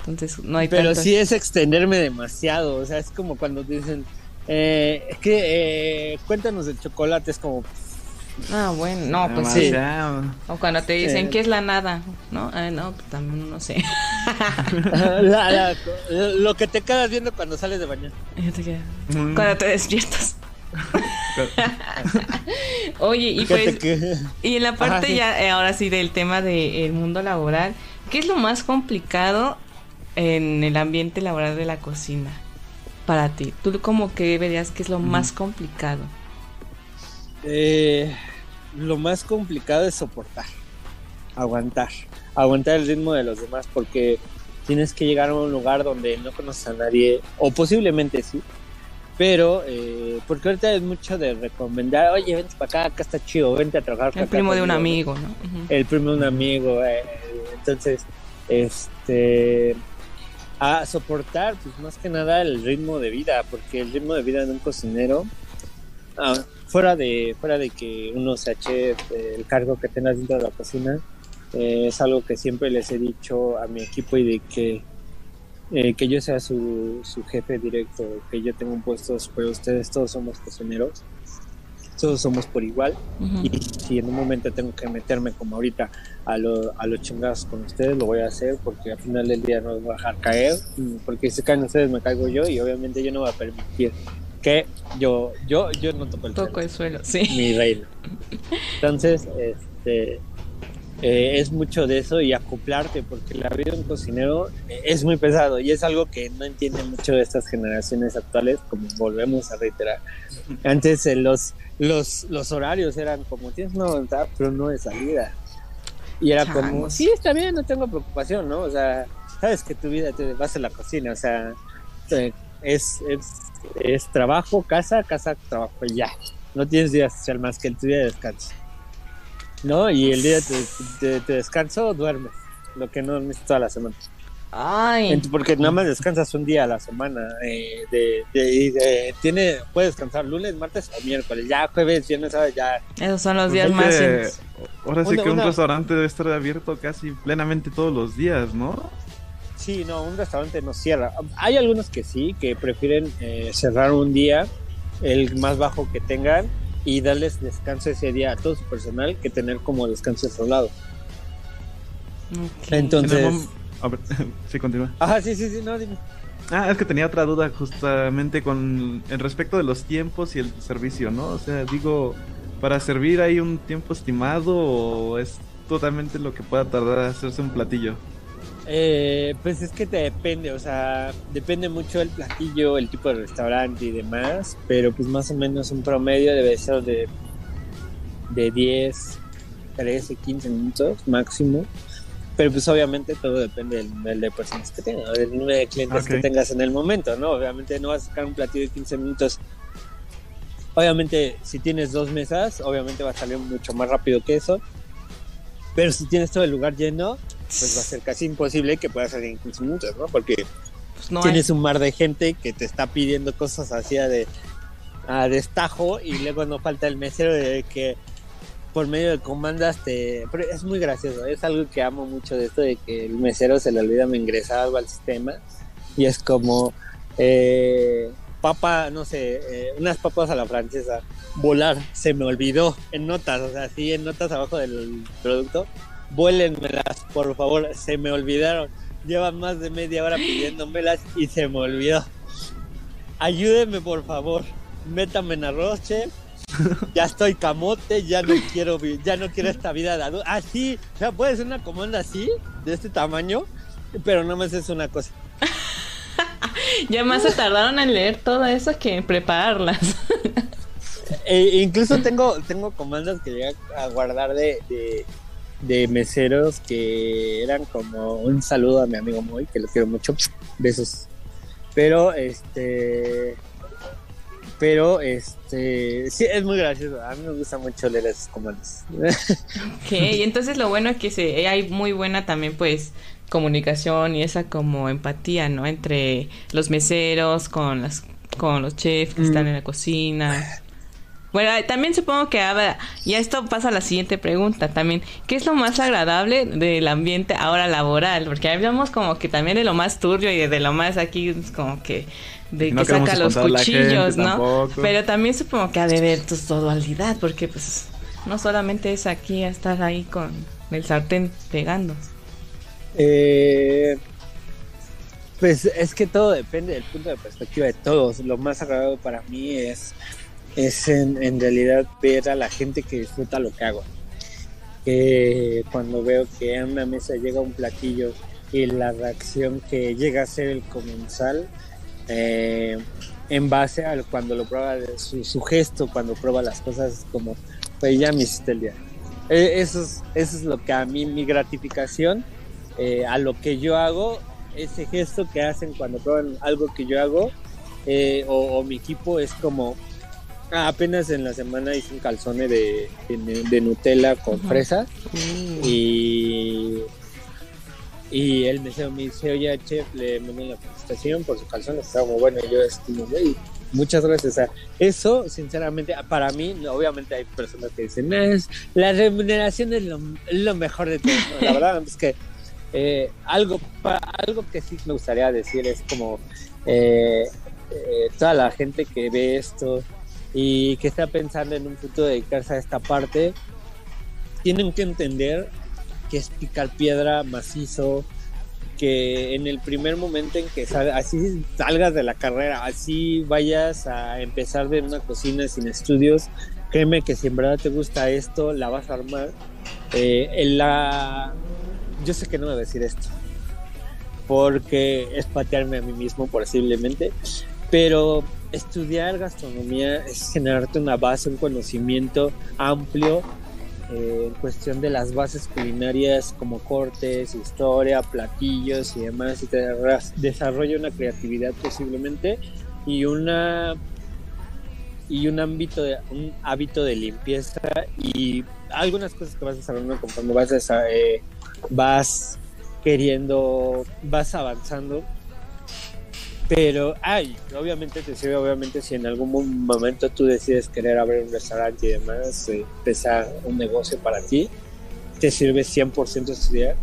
Entonces, no hay Pero sí es extenderme demasiado, o sea, es como cuando dicen, eh, es que eh, cuéntanos del chocolate, es como, Ah, bueno, no, pues sí. sí. O cuando te dicen, Eh. ¿qué es la nada? ¿No? Ah, no, pues también no sé. *laughs* la- la- lo que te quedas viendo cuando sales de bañar. Mm. Cuando te despiertas. *laughs* Oye, y pues, y en la parte Ajá, sí. ya, eh, ahora sí, del tema del mundo laboral, ¿qué es lo más complicado en el ambiente laboral de la cocina para ti? ¿Tú como que verías que es lo más complicado? Eh, lo más complicado es soportar, aguantar, aguantar el ritmo de los demás porque tienes que llegar a un lugar donde no conoces a nadie, o posiblemente sí, pero eh, porque ahorita es mucho de recomendar, oye, vente para acá, acá está chido, vente a trabajar. El acá primo de un conmigo", ¿no? amigo, ¿no? El primo de un amigo. eh, entonces, este. A soportar, pues más que nada, el ritmo de vida, porque el ritmo de vida de un cocinero, ah, fuera, de, fuera de que uno se eche eh, el cargo que tengas dentro de la cocina, eh, es algo que siempre les he dicho a mi equipo y de que, eh, que yo sea su, su jefe directo, que yo tenga un puesto sobre ustedes, todos somos cocineros, todos somos por igual. Ujú. Y si en un momento tengo que meterme como ahorita a, lo, a los chingados con ustedes, lo voy a hacer porque al final del día no los voy a dejar caer, porque si caen ustedes me caigo yo y obviamente yo no voy a permitir que yo, yo, yo no toco el Toco suelo, el suelo, sí. mi reino. Entonces, este, eh, es mucho de eso y acoplarte, porque la vida de un cocinero eh, es muy pesado y es algo que no entienden mucho de estas generaciones actuales, como volvemos a reiterar. Antes eh, los, los, los horarios eran como tienes una voluntad, pero no de salida. Y era como, sí, está bien, no tengo preocupación, ¿no? O sea, sabes que tu vida te vas a la cocina, o sea, es, es, es trabajo, casa, casa, trabajo, y ya. No tienes día social más que el tu día de descanso. ¿No? Y el día de, de- de descanso duermes, lo que no dormiste toda la semana. Ay, Porque nada más descansas un día a la semana. eh, de, de- de- tiene, puedes descansar lunes, martes o miércoles. Ya jueves, viernes, sábado, ya. esos son los días más... Ahora sí Una- que un una- restaurante debe estar abierto casi plenamente todos los días, ¿no? Sí, no, un restaurante no cierra. Hay algunos que sí, que prefieren eh, cerrar un día, el más bajo que tengan, y darles descanso ese día a todo su personal, que tener como descanso lado. Entonces. A ver, *laughs* sí, continúa. Ajá, sí, sí, sí, no, dime. Ah, es que tenía otra duda justamente con el respecto de los tiempos y el servicio, ¿no? O sea, digo, para servir hay un tiempo estimado o es totalmente lo que pueda tardar hacerse un platillo. Eh, pues es que te depende, o sea, depende mucho del platillo, el tipo de restaurante y demás, pero pues más o menos un promedio debe ser de, de 10, 13, 15 minutos máximo. pero pues obviamente todo depende del nivel de personas que tengas, del número de clientes que tengas en el momento, ¿no? Obviamente no vas a sacar un platillo de 15 minutos. Obviamente, si tienes dos mesas, obviamente va a salir mucho más rápido que eso. Pero si tienes todo el lugar lleno, pues va a ser casi imposible que puedas en 15 minutos, ¿no? Porque Pues no tienes un mar de gente que te está pidiendo cosas así a de a destajo y luego no falta el mesero de que por medio de comandas te pero es muy gracioso es algo que amo mucho de esto de que el mesero se le olvida ingresar algo al sistema y es como eh, papa no sé eh, unas papas a la francesa volar se me olvidó en notas o sea sí en notas abajo del producto vuélenmelas por favor se me olvidaron llevan más de media hora pidiéndomelas y se me olvidó ayúdenme por favor métame en arroz. Ya estoy camote, ya no quiero ya no quiero esta vida de adulto. Así, o sea, puede ser una comanda así, de este tamaño, pero nada más es una cosa. Ya más se tardaron en leer todo eso que en prepararlas. *laughs* E incluso tengo, tengo comandas que llegué a guardar de, de, de meseros que eran como un saludo a mi amigo Moy, que lo quiero mucho. Besos. Pero este. Pero este. Sí, es muy gracioso. A mí me gusta mucho leer esas comandas. *laughs* Ok, y entonces lo bueno es que se, hay muy buena también pues comunicación y esa como empatía, ¿no? Entre los meseros con las con los chefs que Mm. están en la cocina. Bueno, también supongo que habrá, y esto pasa a la siguiente pregunta también, ¿qué es lo más agradable del ambiente ahora laboral? Porque hablamos como que también de lo más turbio y de lo más aquí es como que de No que saca los cuchillos, ¿no? tampoco. Pero también supongo que ha de ver tu dualidad, porque pues no solamente es aquí estar ahí con el sartén pegando. Eh, pues es que todo depende del punto de perspectiva de todos. Lo más agradable para mí es, es en, realidad ver a la gente que disfruta lo que hago. Que cuando veo que a una mesa llega un platillo y la reacción que llega a ser el comensal eh, en base a cuando lo prueba, su, su gesto, cuando prueba las cosas como, pues ya me hiciste el día. Eh, Eso es, eso es lo que a mí, mi gratificación eh, a lo que yo hago, ese gesto que hacen cuando prueban algo que yo hago, eh, o, o mi equipo es como, ah, apenas en la semana hice un calzone de, de, de Nutella con fresa y, y el mesero me dice, oye chef, le mandé la felicitación por su calzone, estaba muy bueno, y yo es como, "Güey, Muchas gracias. O sea, eso, sinceramente, para mí, obviamente hay personas que dicen, "No, es, la remuneración es lo, mejor de todo. ¿no? La verdad es que eh, algo, algo que sí me gustaría decir es como eh, eh, toda la gente que ve esto y que está pensando en un futuro dedicarse a esta parte, tienen que entender que es picar piedra macizo, que en el primer momento en que así salgas de la carrera, así vayas a empezar de una cocina sin estudios, créeme que si en verdad te gusta esto, la vas a armar. En la... Yo sé que no me voy a decir esto, porque es patearme a mí mismo posiblemente, pero estudiar gastronomía es generarte una base, un conocimiento amplio eh, en cuestión de las bases culinarias como cortes, historia, platillos y demás, y te desarrolla una creatividad posiblemente y una y un ámbito de, un hábito de limpieza y algunas cosas que vas desarrollando conforme vas eh, vas queriendo vas avanzando pero ay obviamente te sirve obviamente si en algún mo- momento tú decides querer abrir un restaurante y demás eh, empezar un negocio para ti te sirve 100% estudiar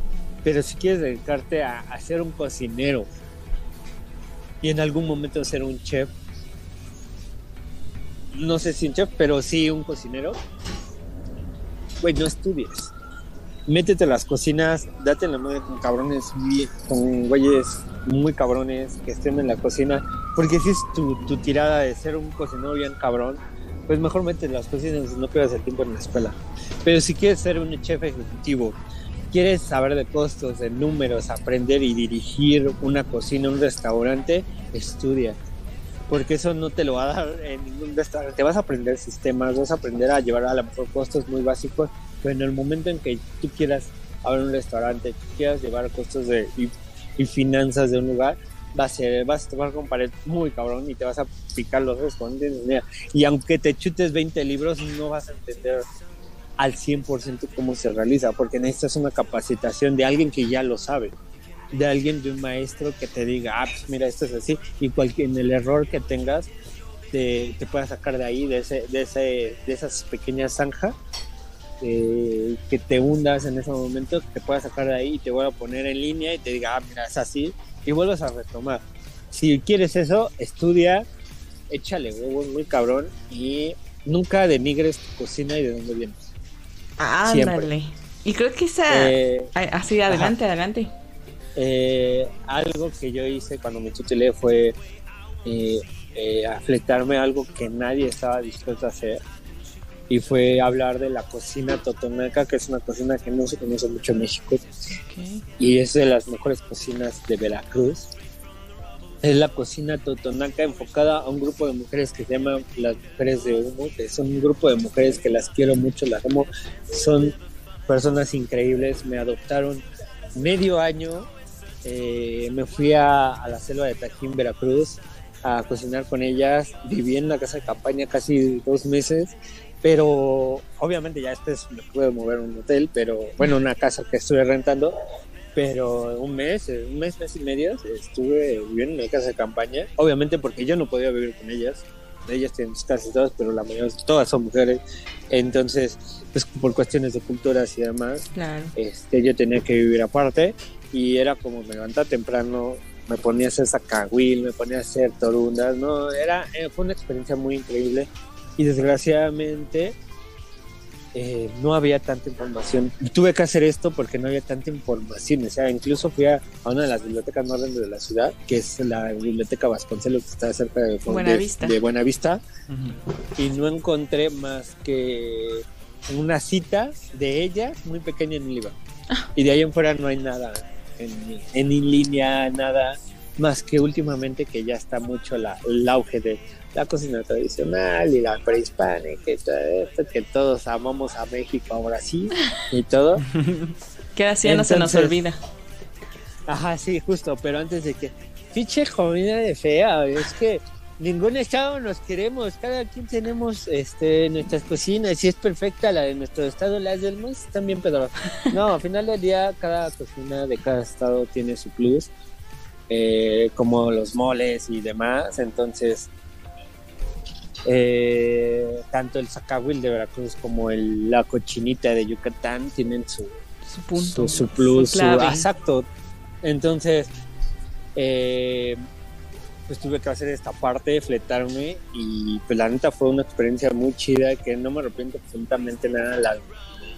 pero si quieres dedicarte a, a ser un cocinero y en algún momento ser un chef no sé si un chef pero sí un cocinero güey no estudies métete a las cocinas, date la madre con cabrones, con güeyes muy cabrones que estén en la cocina, porque si es tu, tu tirada de ser un cocinero bien cabrón, pues mejor métete en las cocinas y no pierdas el tiempo en la escuela. Pero si quieres ser un chef ejecutivo, quieres saber de costos, de números, aprender y dirigir una cocina, un restaurante, estudia. Porque eso no te lo va a dar en ningún restaurante. Vas a aprender sistemas, vas a aprender a llevar a lo mejor costos muy básicos, pero en el momento en que tú quieras abrir un restaurante, quieras llevar costos de, y, y finanzas de un lugar, va a ser, vas a tomar con pared muy cabrón y te vas a picar los con mira. Y aunque te chutes 20 libros, no vas a entender al 100% cómo se realiza, porque necesitas una capacitación de alguien que ya lo sabe, de alguien, de un maestro que te diga, ah, pues mira, esto es así, y en el error que tengas, te, te pueda sacar de ahí, de, ese, de, ese, de esas pequeñas zanjas, eh, que te hundas en ese momento, te pueda sacar de ahí y te voy a poner en línea y te diga, ah, mira, es así, y vuelvas a retomar. Si quieres eso, estudia, échale huevos muy cabrón y nunca denigres tu cocina y de dónde vienes. Ándale. Y creo que esa... Eh, Así, adelante, adelante. Eh, algo que yo hice cuando me tutelé fue eh, eh, aflectarme algo que nadie estaba dispuesto a hacer y fue hablar de la cocina totonaca que es una cocina que no se conoce mucho en México. Ok. y es de las mejores cocinas de Veracruz. Es la cocina totonaca enfocada a un grupo de mujeres que se llama las mujeres de humo que son un grupo de mujeres que las quiero mucho las amo. Son personas increíbles. Me adoptaron medio año. Eh, me fui a, a la selva de Tajín, Veracruz, a cocinar con ellas. Viví en la casa de campaña casi dos meses, pero obviamente ya después me pude mover a un hotel, pero bueno, una casa que estuve rentando. Pero un mes, eh, un mes, mes y medio estuve viviendo en la casa de campaña. Obviamente porque yo no podía vivir con ellas. Ellas tienen sus casas y todas, pero la mayoría, todas son mujeres. Entonces, pues por cuestiones de culturas y demás, Claro. este, yo tenía que vivir aparte y era como me levantaba temprano, me ponía a hacer sacahuil, me ponía a hacer torundas, no, era, eh, fue una experiencia muy increíble y desgraciadamente eh, no había tanta información. Tuve que hacer esto porque no había tanta información, o sea, incluso fui a, a una de las bibliotecas más grandes de la ciudad, que es la biblioteca Vasconcelos, que está cerca de, de- Buenavista. de Buenavista, y no encontré más que una cita de ella muy pequeña en un libro. Y de ahí en fuera no hay nada en, en línea, nada más que últimamente que ya está mucho la, el auge de la cocina tradicional y la prehispánica y todo esto, que todos amamos a México *laughs* ahora sí y todo. Que así no se nos olvida. Ajá, sí, justo, pero antes de que, pinche comida de fea, es que ningún estado nos queremos, cada quien tenemos este nuestras cocinas, si es perfecta la de nuestro estado, las del más bien pedorras. No, al final del día cada cocina de cada estado tiene su plus, eh, como los moles y demás, entonces eh, tanto el zacahuil de Veracruz como el, la cochinita de Yucatán tienen su, Su punto. su, su plus, su su- clave. exacto. Entonces, eh, pues tuve que hacer esta parte, fletarme y pues la neta fue una experiencia muy chida que no me arrepiento absolutamente nada. La,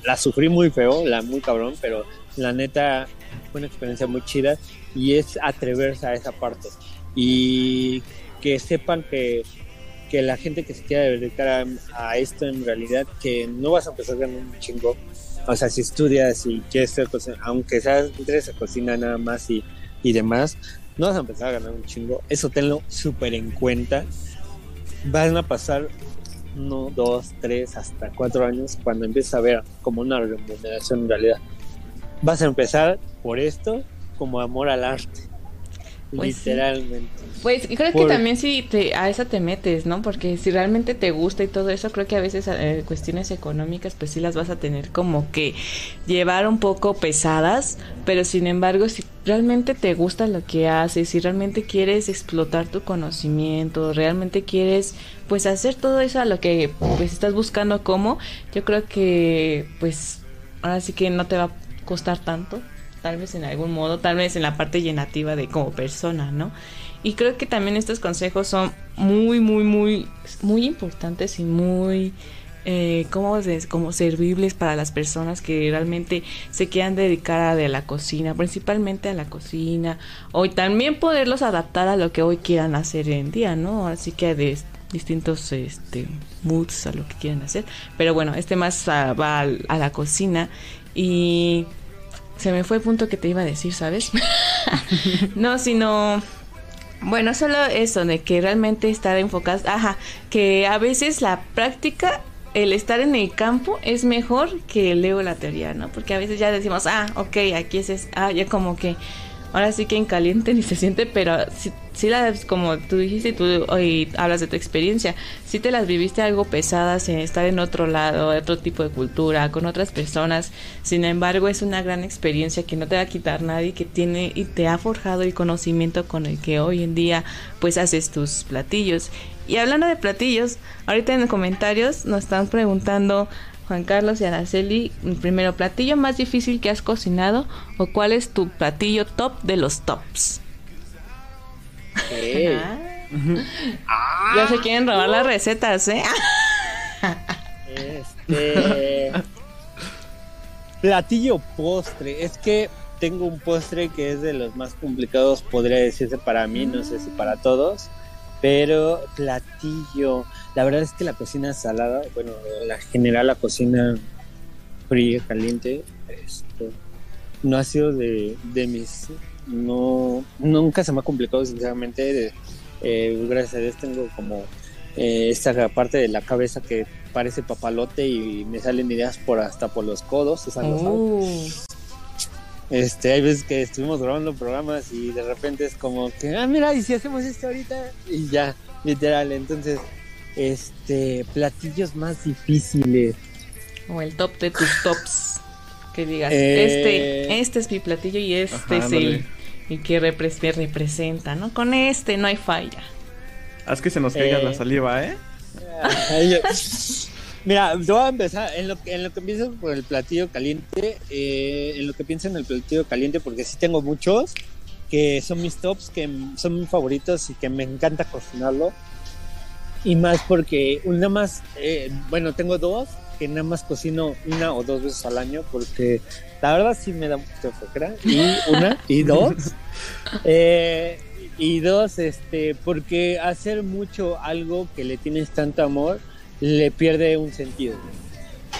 la sufrí muy feo, la muy cabrón, pero la neta fue una experiencia muy chida y es atreverse a esa parte y que sepan que que la gente que se quiera dedicar a, esto en realidad que no vas a empezar ganando un chingo o sea, si estudias y quieres ser cocina, aunque seas entres a cocina nada más y, y demás, no vas a empezar a ganar un chingo. Eso tenlo súper en cuenta. Van a pasar uno, dos, tres, hasta cuatro años cuando empieces a ver como una remuneración en realidad. Vas a empezar por esto como amor al arte. Pues sí. literalmente. Pues creo que también si te, a eso te metes, ¿no? Porque si realmente te gusta y todo eso, creo que a veces eh, cuestiones económicas, pues sí las vas a tener como que llevar un poco pesadas, pero sin embargo, si realmente te gusta lo que haces, si realmente quieres explotar tu conocimiento, realmente quieres pues hacer todo eso a lo que pues estás buscando como, yo creo que pues ahora sí que no te va a costar tanto, tal vez en algún modo, tal vez en la parte llenativa de como persona, ¿no? Y creo que también estos consejos son muy, muy, muy, muy importantes y muy, eh, ¿cómo se- como servibles para las personas que realmente se quieran dedicar a la cocina, principalmente a la cocina, o también poderlos adaptar a lo que hoy quieran hacer en día, ¿no? Así que de distintos este moods a lo que quieran hacer. Pero bueno, este más ah, va a la cocina y se me fue el punto que te iba a decir, ¿sabes? *laughs* *laughs* no, sino bueno, solo eso de que realmente estar enfocados, ajá, que a veces la práctica el estar en el campo es mejor que luego la teoría, ¿no? Porque a veces ya decimos, ah, ok, aquí es, es- ah, ya como que, ahora sí que en caliente *laughs* ni se siente, pero sí, las, como tú dijiste, tú hoy hablas de tu experiencia, sí te las viviste algo pesadas en estar en otro lado, otro tipo de cultura, con otras personas, sin embargo es una gran experiencia que no te va a quitar nadie, que tiene y te ha forjado el conocimiento con el que hoy en día pues haces tus platillos. Y hablando de platillos, ahorita en los comentarios nos están preguntando Juan Carlos y Araceli, primero, platillo más difícil que has cocinado o cuál es tu platillo top de los tops. *laughs* Ya se quieren robar las recetas, ¿eh? Este. Platillo postre. Es que tengo un postre que es de los más complicados, podría decirse para mí, no sé si para todos. Pero platillo. La verdad es que la cocina salada, bueno, la general, la cocina fría, caliente, esto, no ha sido de, de mis. No, nunca se me ha complicado, sinceramente. eh, gracias a Dios tengo como eh, esta parte de la cabeza que parece papalote y me salen ideas por hasta por los codos. saben. Este, hay veces que estuvimos grabando programas y de repente es como que, ah, mira, y si hacemos esto ahorita, y ya, literal. Entonces, este, platillos más difíciles. o el top de tus tops. Que digas, Eh. este, este es mi platillo y este Ajá, es el, el que me representa, ¿no? Con este no hay falla. Haz que se nos caiga Eh. la saliva, ¿eh? Ay, yo- *laughs* Mira, yo voy a empezar en lo, que- en lo que pienso por el platillo caliente, eh, en lo que pienso en el platillo caliente, porque sí tengo muchos que son mis tops, que son mis favoritos y que me encanta cocinarlo. Y más porque una más, eh, bueno, tengo dos que nada más cocino una o dos veces al año, porque la verdad sí me da de flojera. Y una, y dos. *laughs* Eh, y dos, este, porque hacer mucho algo que le tienes tanto amor le pierde un sentido.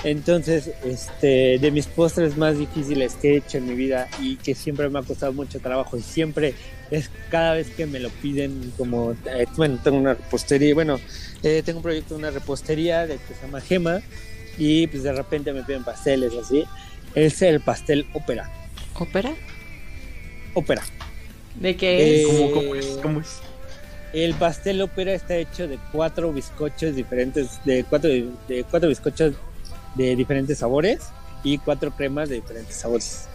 Entonces, este, de mis postres más difíciles que he hecho en mi vida y que siempre me ha costado mucho trabajo y siempre es cada vez que me lo piden como, eh, bueno, tengo una repostería, bueno, eh, tengo un proyecto de una repostería de que se llama Gema y pues de repente me piden pasteles así, es el pastel ópera, ¿Ópera? ópera. ¿De qué es? Eh, ¿Cómo, cómo es? ¿Cómo es? El pastel ópera está hecho de cuatro bizcochos diferentes, de cuatro, de cuatro bizcochos de diferentes sabores y cuatro cremas de diferentes sabores.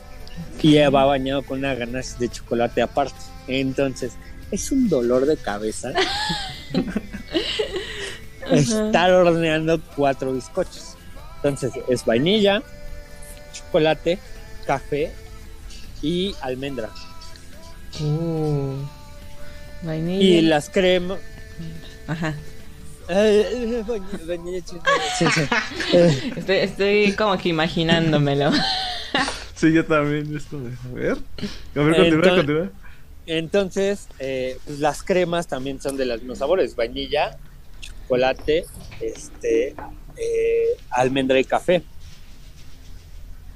Y ya va bañado con una ganache de chocolate aparte. Entonces, es un dolor de cabeza *laughs* estar horneando cuatro bizcochos. Entonces, es vainilla, chocolate, café y almendra. Uh, vainilla. Y las cremas, Ajá. Sí, sí. *laughs* Estoy, estoy como que imaginándomelo. Sí, yo también. Esto de. A ver. A ver, continúa, Entonces- continúa. Entonces, eh, pues las cremas también son de los mismos sabores: vainilla, chocolate, este, eh, almendra y café.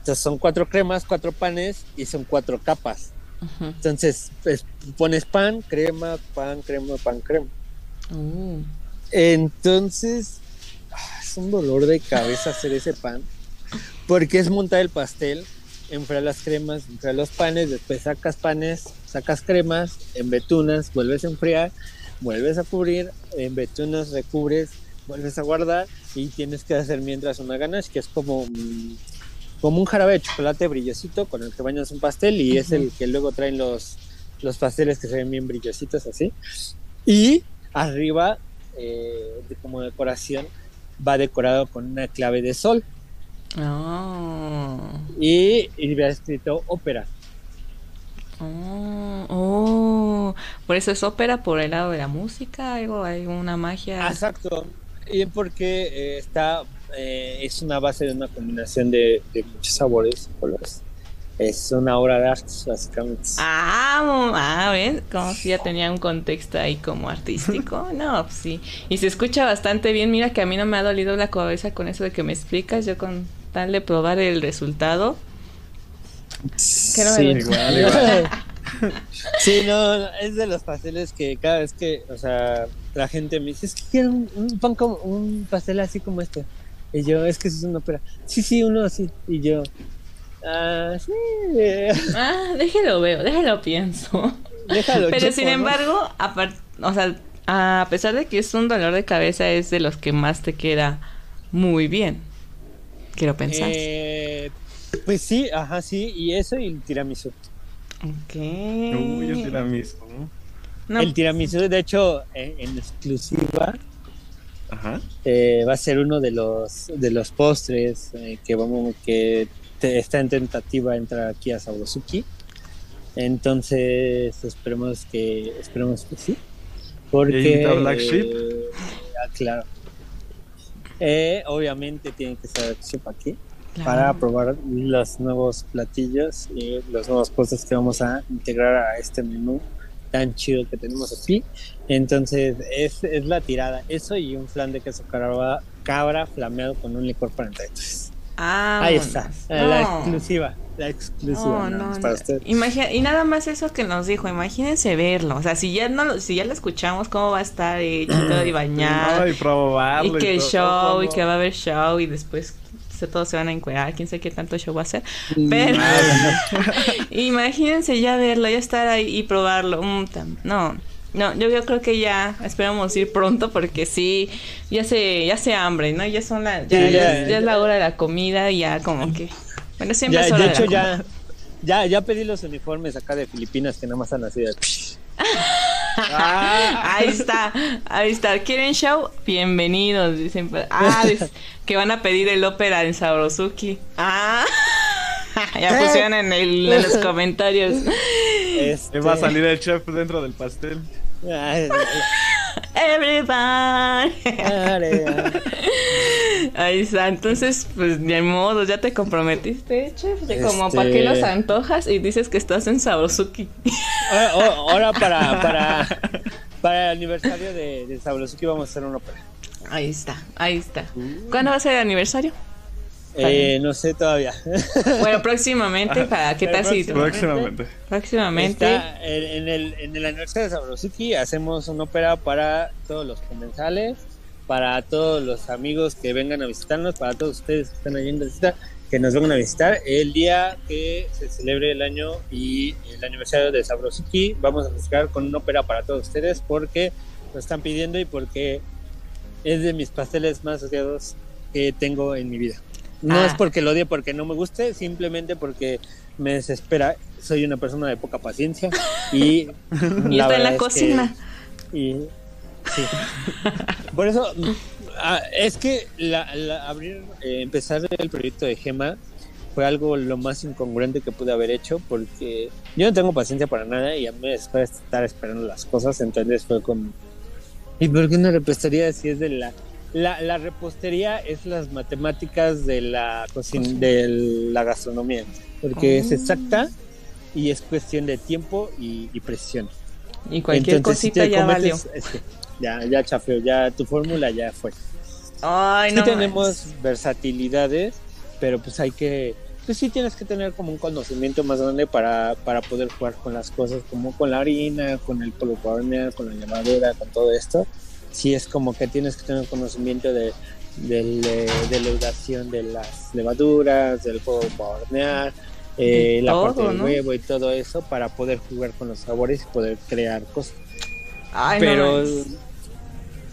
Entonces son cuatro cremas, cuatro panes y son cuatro capas. Entonces, pues, pones pan, crema, pan, crema, pan, crema. Uh, Entonces, ah, es un dolor de cabeza hacer ese pan. Porque es montar el pastel, enfriar las cremas, enfriar los panes, después sacas panes, sacas cremas, embetunas, vuelves a enfriar, vuelves a cubrir, embetunas, recubres, vuelves a guardar y tienes que hacer mientras una ganache, que es como, mm, como un jarabe de chocolate brillosito con el que bañas un pastel y es el que luego traen los, los pasteles que se ven bien brillositos así. Y arriba, eh, de- como decoración, va decorado con una clave de sol oh, y, y va escrito ópera. oh, oh. Por eso es ópera, por el lado de la música, algo, alguna magia. Exacto. Y porque eh, está, eh, es una base de una combinación de, de muchos sabores y colores. Es una obra de arte, básicamente. Ah, ah, ¿ven? Como si ya tenía un contexto ahí como artístico. *laughs* No, pues sí. Y se escucha bastante bien. Mira que a mí no me ha dolido la cabeza con eso de que me explicas. Yo con tal de probar el resultado. que no me Sí. Igual, *laughs* igual. Sí, no, no, es de los pasteles que cada vez que, o sea, la gente me dice, es que quiero un, un pan como, un pastel así como este. Y yo, es que eso es una ópera. Sí, sí, uno así. Y yo, ah, sí. *laughs* Ah, déjelo veo, déjalo pienso. Déjalo. Pero checo, sin ¿no? embargo, apar- o sea, a pesar de que es un dolor de cabeza, es de los que más te queda muy bien. Quiero pensar. Eh, pues sí, ajá, sí. Y eso y el tiramisú. ok. Uy, el tiramisú. No, El tiramisú, de hecho, en, en exclusiva, Ajá. eh, va a ser uno de los de los postres eh, que vamos que te- está en tentativa entrar aquí a Sabrosuki. Entonces esperemos que esperemos que sí. Porque ¿Y la Black Sheep? eh, ah, claro. Eh, obviamente tiene que ser Black Sheep aquí claro. para probar los nuevos platillos y los nuevos postres que vamos a integrar a este menú tan chido que tenemos aquí. Entonces es, es la tirada, eso y un flan de queso cabra, cabra flameado con un licor para entradores. Ah, Ahí está, la exclusiva, la exclusiva No, no, para usted. Imagi- y nada más eso que nos dijo, imagínense verlo. O sea, si ya no lo- si ya lo escuchamos, cómo va a estar hecho y y *clears throat* bañado. Y probarlo. y que el todo, show, y que va a haber show, y después todos se van a encuerar, quién sabe qué tanto show va a hacer. Pero *laughs* imagínense ya verlo, ya estar ahí y probarlo. Mm, no, no, yo, yo creo que ya esperamos ir pronto porque sí, ya se, ya se hambre, ¿no? Ya son la, ya, Sí, ya- ya- ya es la hora de la comida y ya como que, bueno, siempre ya, es hora de de hecho la comida. ya, ya, ya pedí los uniformes acá de Filipinas que nada más han de... *laughs* Ah, Ahí está, ahí está. ¿Quieren show? Bienvenidos, dicen. Ah, *laughs* dice que van a pedir el ópera en Sabrosuki. Ah, *laughs* ya pusieron en, el, en los comentarios. Este... va a salir el chef dentro del pastel. *laughs* Everybody. Ahí está. Entonces, pues de modo, ya te comprometiste, chef. De como Este- para qué los antojas y dices que estás en Sabrosuki. Ahora, *laughs* ahora- ahora para, para, para el aniversario de, de Sabrosuki vamos a hacer una ópera. Ahí está, ahí está. ¿Cuándo va a ser el aniversario? Eh, no sé todavía. Bueno, *laughs* próximamente, ¿para qué tal si Próximamente. próximamente? Está en, en el, en el aniversario de Sabrosuki hacemos una ópera para todos los comensales, para todos los amigos que vengan a visitarnos, para todos ustedes que están allí en visita, que nos vengan a visitar. El día que se celebre el año y el aniversario de Sabrosuki, vamos a festejar con una ópera para todos ustedes porque lo están pidiendo y porque es de mis pasteles más odiados que tengo en mi vida. No Ah. es porque lo odie, porque no me guste, simplemente porque me desespera. Soy una persona de poca paciencia y, *laughs* Y está en la es que- cocina. y sí. Por eso ah, es que la, la- abrir, eh, empezar el proyecto de Gema fue algo lo más incongruente que pude haber hecho porque yo no tengo paciencia para nada y a mí me desespera estar esperando las cosas, entonces fue como ¿y por qué una repostería si es de la la, la repostería es las matemáticas de la cocina, de la gastronomía, porque es Oh. exacta y es cuestión de tiempo y, y precisión. Y cualquier Entonces, si cosita te ya valió. cometes- es que ya, ya chafeó, ya tu fórmula ya fue. Ay, Sí no. tenemos versatilidades, pero pues hay que, pues sí tienes que tener como un conocimiento más grande para, para poder jugar con las cosas, como con la harina, con el polvo con la levadura, con todo esto. Sí es como que tienes que tener conocimiento de, eh, de la hidratación de las levaduras, del polvo para hornear, eh, De la todo, parte del ¿no? huevo y todo eso para poder jugar con los sabores y poder crear cosas Ay, no pero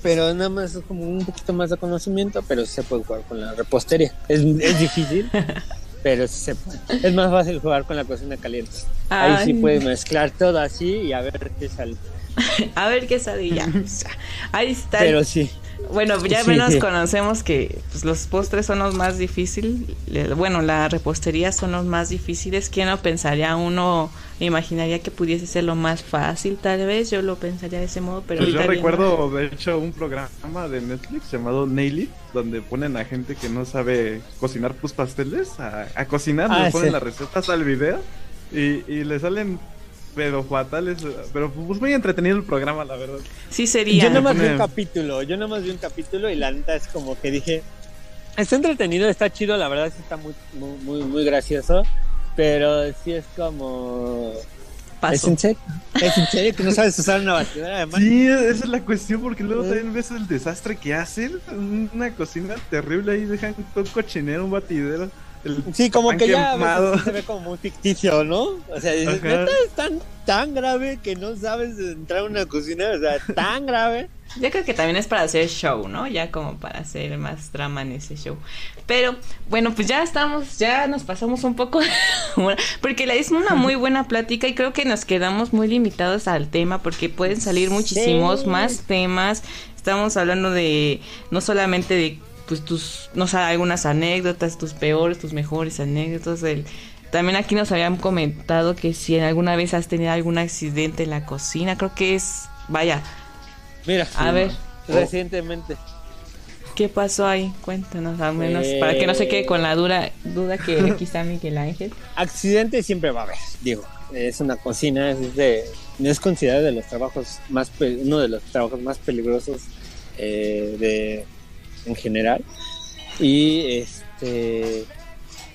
pero nada más es como un poquito más de conocimiento pero se puede jugar con la repostería. Es, es difícil *laughs* pero se puede. Es más fácil jugar con la cocina caliente. Ahí sí puedes mezclar todo así y a ver qué sale. *laughs* A ver qué sale ya. *laughs* Ahí está. pero sí Bueno, ya Sí. menos conocemos que pues, los postres son los más difíciles. Le- Bueno, la repostería son los más difíciles. ¿Quién lo pensaría? Uno imaginaría que pudiese ser lo más fácil, tal vez. Yo lo pensaría de ese modo, pero Pues yo recuerdo, de hecho, un programa de Netflix llamado Nail It, donde ponen a gente que no sabe cocinar pues pasteles a, a cocinar, Ah, le ponen sí. las recetas al video y, y le salen pero fatales, pero pues muy entretenido el programa, la verdad. Sí sería. yo nada más vi un capítulo yo nada más vi un capítulo y la neta es como que dije está entretenido está chido la verdad sí está muy muy muy, muy gracioso pero sí es como ¿Es en serio? ¿Es en serio que no sabes usar una batidora además? Sí, esa es la cuestión, porque luego también ves el desastre que hacen. Una cocina terrible ahí, dejan todo cochinero, un batidero. El Sí, como que ya a quemado. veces se ve como muy ficticio, ¿no? O sea, dices, Ajá. neta es tan, tan grave que no sabes entrar a una cocina, o sea, tan grave. Yo creo que también es para hacer show, ¿no? Ya como para hacer más drama en ese show. Pero bueno, pues ya estamos, ya nos pasamos un poco, *laughs* porque la es una muy buena plática y creo que nos quedamos muy limitados al tema porque pueden salir muchísimos Sí. más temas. Estamos hablando de no solamente de pues tus, no sé, algunas anécdotas, tus peores, tus mejores anécdotas también aquí nos habían comentado que si alguna vez has tenido algún accidente en la cocina, creo que es, vaya, Mira, a ver, recientemente. ¿Qué pasó ahí? Cuéntanos al menos, para que no se quede con la dura, duda que *laughs* aquí está Miguel Ángel. Accidente siempre va a haber, digo. Es una cocina, es de, es considerado de los trabajos más, uno de los trabajos más peligrosos eh, de, en general. Y este,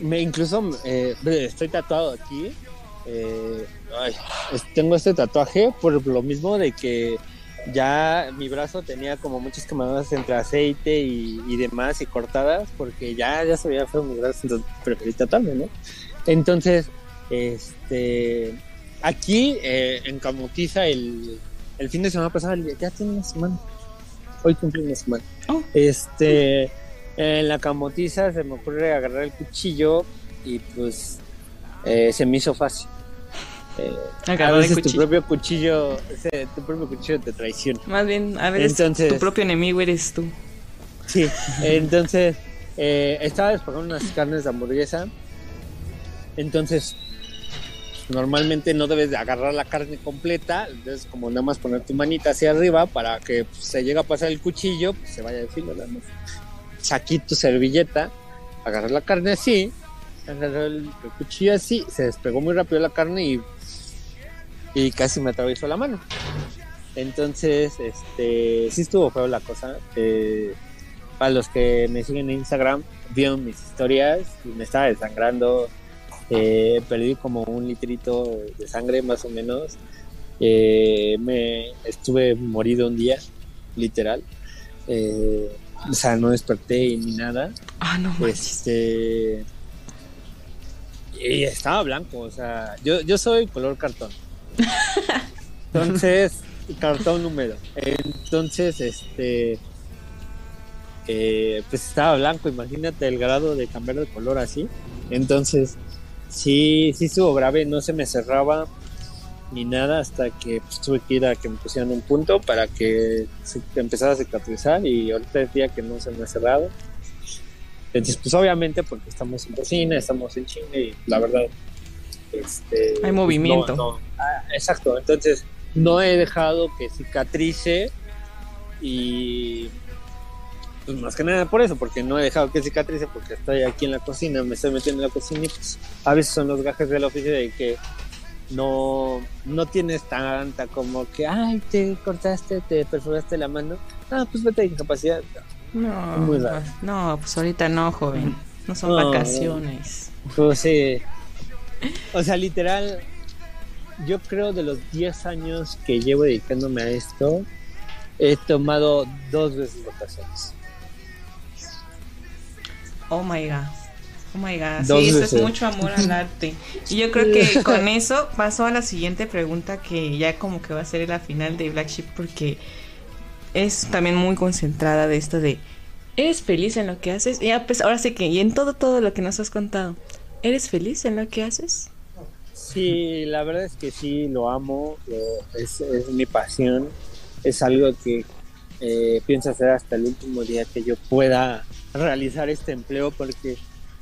me incluso eh, estoy tatuado aquí. eh, tengo este tatuaje por lo mismo de que ya mi brazo tenía como muchas quemaduras entre aceite y, y demás y cortadas porque ya, ya se veía feo mi brazo, entonces preferí tatuarme, ¿no? Entonces, este, aquí eh, en Camutiza el, el fin de semana pasado, ya tiene una semana, hoy cumple una semana. Oh. Este, en la Camotiza se me ocurre agarrar el cuchillo y pues eh, se me hizo fácil. Eh, a veces tu propio cuchillo, ese- tu propio cuchillo te traiciona. Más bien, a ver, es Entonces- tu propio enemigo eres tú. Sí, entonces eh, estaba despagando unas carnes de hamburguesa. Entonces, normalmente no debes de agarrar la carne completa, entonces como nada más poner tu manita hacia arriba para que pues, se llegue a pasar el cuchillo, pues se vaya de filo, más. Saqué tu servilleta, agarrar la carne así, agarrar el, cuchillo así, se despegó muy rápido la carne y, y casi me atravesó la mano. Entonces, este, sí estuvo feo la cosa. eh, para los que me siguen en Instagram, vieron mis historias y me estaba desangrando. Eh, perdí como un litrito de sangre más o menos. eh, me estuve morido un día, literal. eh, o sea, no desperté ni nada. Ah, no manches. Este. Y estaba blanco, o sea, yo, yo soy color cartón. Entonces, *laughs* cartón húmedo. Entonces, este. eh, pues estaba blanco, imagínate el grado de cambiar de color así. Entonces, sí, sí estuvo grave, no se me cerraba ni nada hasta que pues, tuve que ir a que me pusieran un punto para que se empezara a cicatrizar y ahorita es día que no se me ha cerrado. Entonces, pues obviamente porque estamos en cocina, estamos en Chile y la verdad, este, pues, movimiento. no- no. Ah, exacto, entonces no he dejado que cicatrice y pues más que nada por eso, porque no he dejado que cicatrice porque estoy aquí en la cocina, me estoy metiendo en la cocina y pues a veces son los gajes del oficio de que no, no tienes tanta como que, ay, te cortaste, te perforaste la mano. Ah, pues vete de incapacidad. No, Muy raro. pues, no, pues ahorita no, joven. No son No, vacaciones. Pues sí. O sea, literal, yo creo de los 10 años que llevo dedicándome a esto, he tomado dos veces vacaciones. Oh my god. Oh my god. Dos sí, eso veces. es mucho amor al arte. *laughs* Y yo creo que con eso paso a la siguiente pregunta que ya como que va a ser la final de Black Sheep porque es también muy concentrada de esto de ¿eres feliz en lo que haces? Y ya, pues ahora sí que y en todo todo lo que nos has contado. ¿Eres feliz en lo que haces? Sí, la verdad es que sí, lo amo, lo- es, es mi pasión, es algo que eh, pienso hacer hasta el último día que yo pueda realizar este empleo porque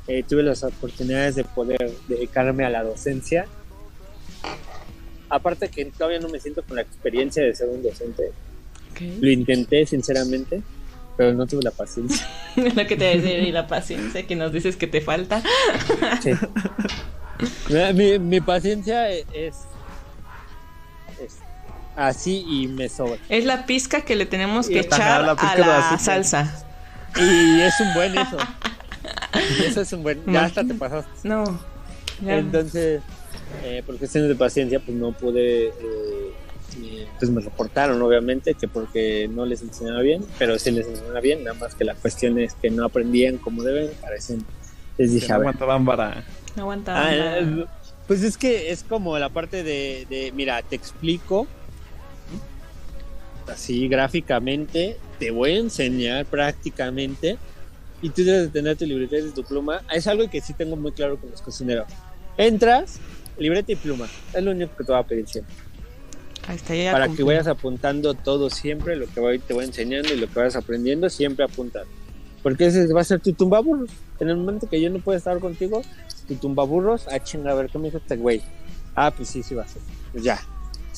eh, tuve las oportunidades de poder dedicarme a la docencia. Aparte que todavía no me siento con la experiencia de ser un docente, lo intenté sinceramente, pero no tuve la paciencia. *laughs* lo que te decía y la paciencia que nos dices que te falta. Sí. mi, mi paciencia es, es así y me sobra. Es la pizca que le tenemos que echar la a la salsa. Y es un buen eso. *laughs* Eso es un buen. Ya hasta te pasaste. No. ya. Entonces, eh, por cuestiones de paciencia, pues no pude, eh, eh, pues me reportaron obviamente que porque no les enseñaba bien, pero sí les enseñaba bien, nada más que la cuestión es que no aprendían como deben, parecen, les dije, no aguantaban para. No aguantaba. Ah, eh, pues es que es como la parte de, de, mira, te explico así gráficamente, te voy a enseñar prácticamente y tú debes de tener tu libreta y tu pluma. Es algo que sí tengo muy claro con los cocineros. Entras, libreta y pluma, es lo único que te voy a pedir siempre. Ahí está, ya Para que cumplí. vayas apuntando todo siempre, lo que voy, te voy enseñando y lo que vas aprendiendo, siempre apuntas. Porque ese va a ser tu tumbaburros. En el momento que yo no pueda estar contigo, tu tumbaburros, ah, chinga, a ver, ¿qué me dijo este güey? Ah, pues sí, sí va a ser. Pues ya.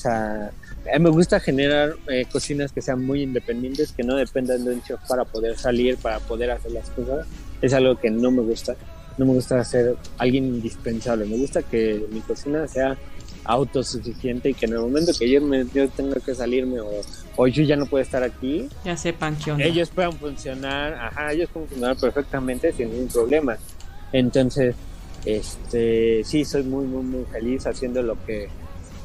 O sea, a mí me gusta generar eh, cocinas que sean muy independientes, que no dependan de un chef para poder salir, para poder hacer las cosas. Es algo que no me gusta. No me gusta ser alguien indispensable. Me gusta que mi cocina sea autosuficiente y que en el momento que yo, me, yo tenga que salirme o, o yo ya no puedo estar aquí, Ya sepan ellos puedan funcionar, ajá, ellos pueden funcionar perfectamente sin ningún problema. Entonces, este, sí, soy muy, muy, muy feliz haciendo lo que,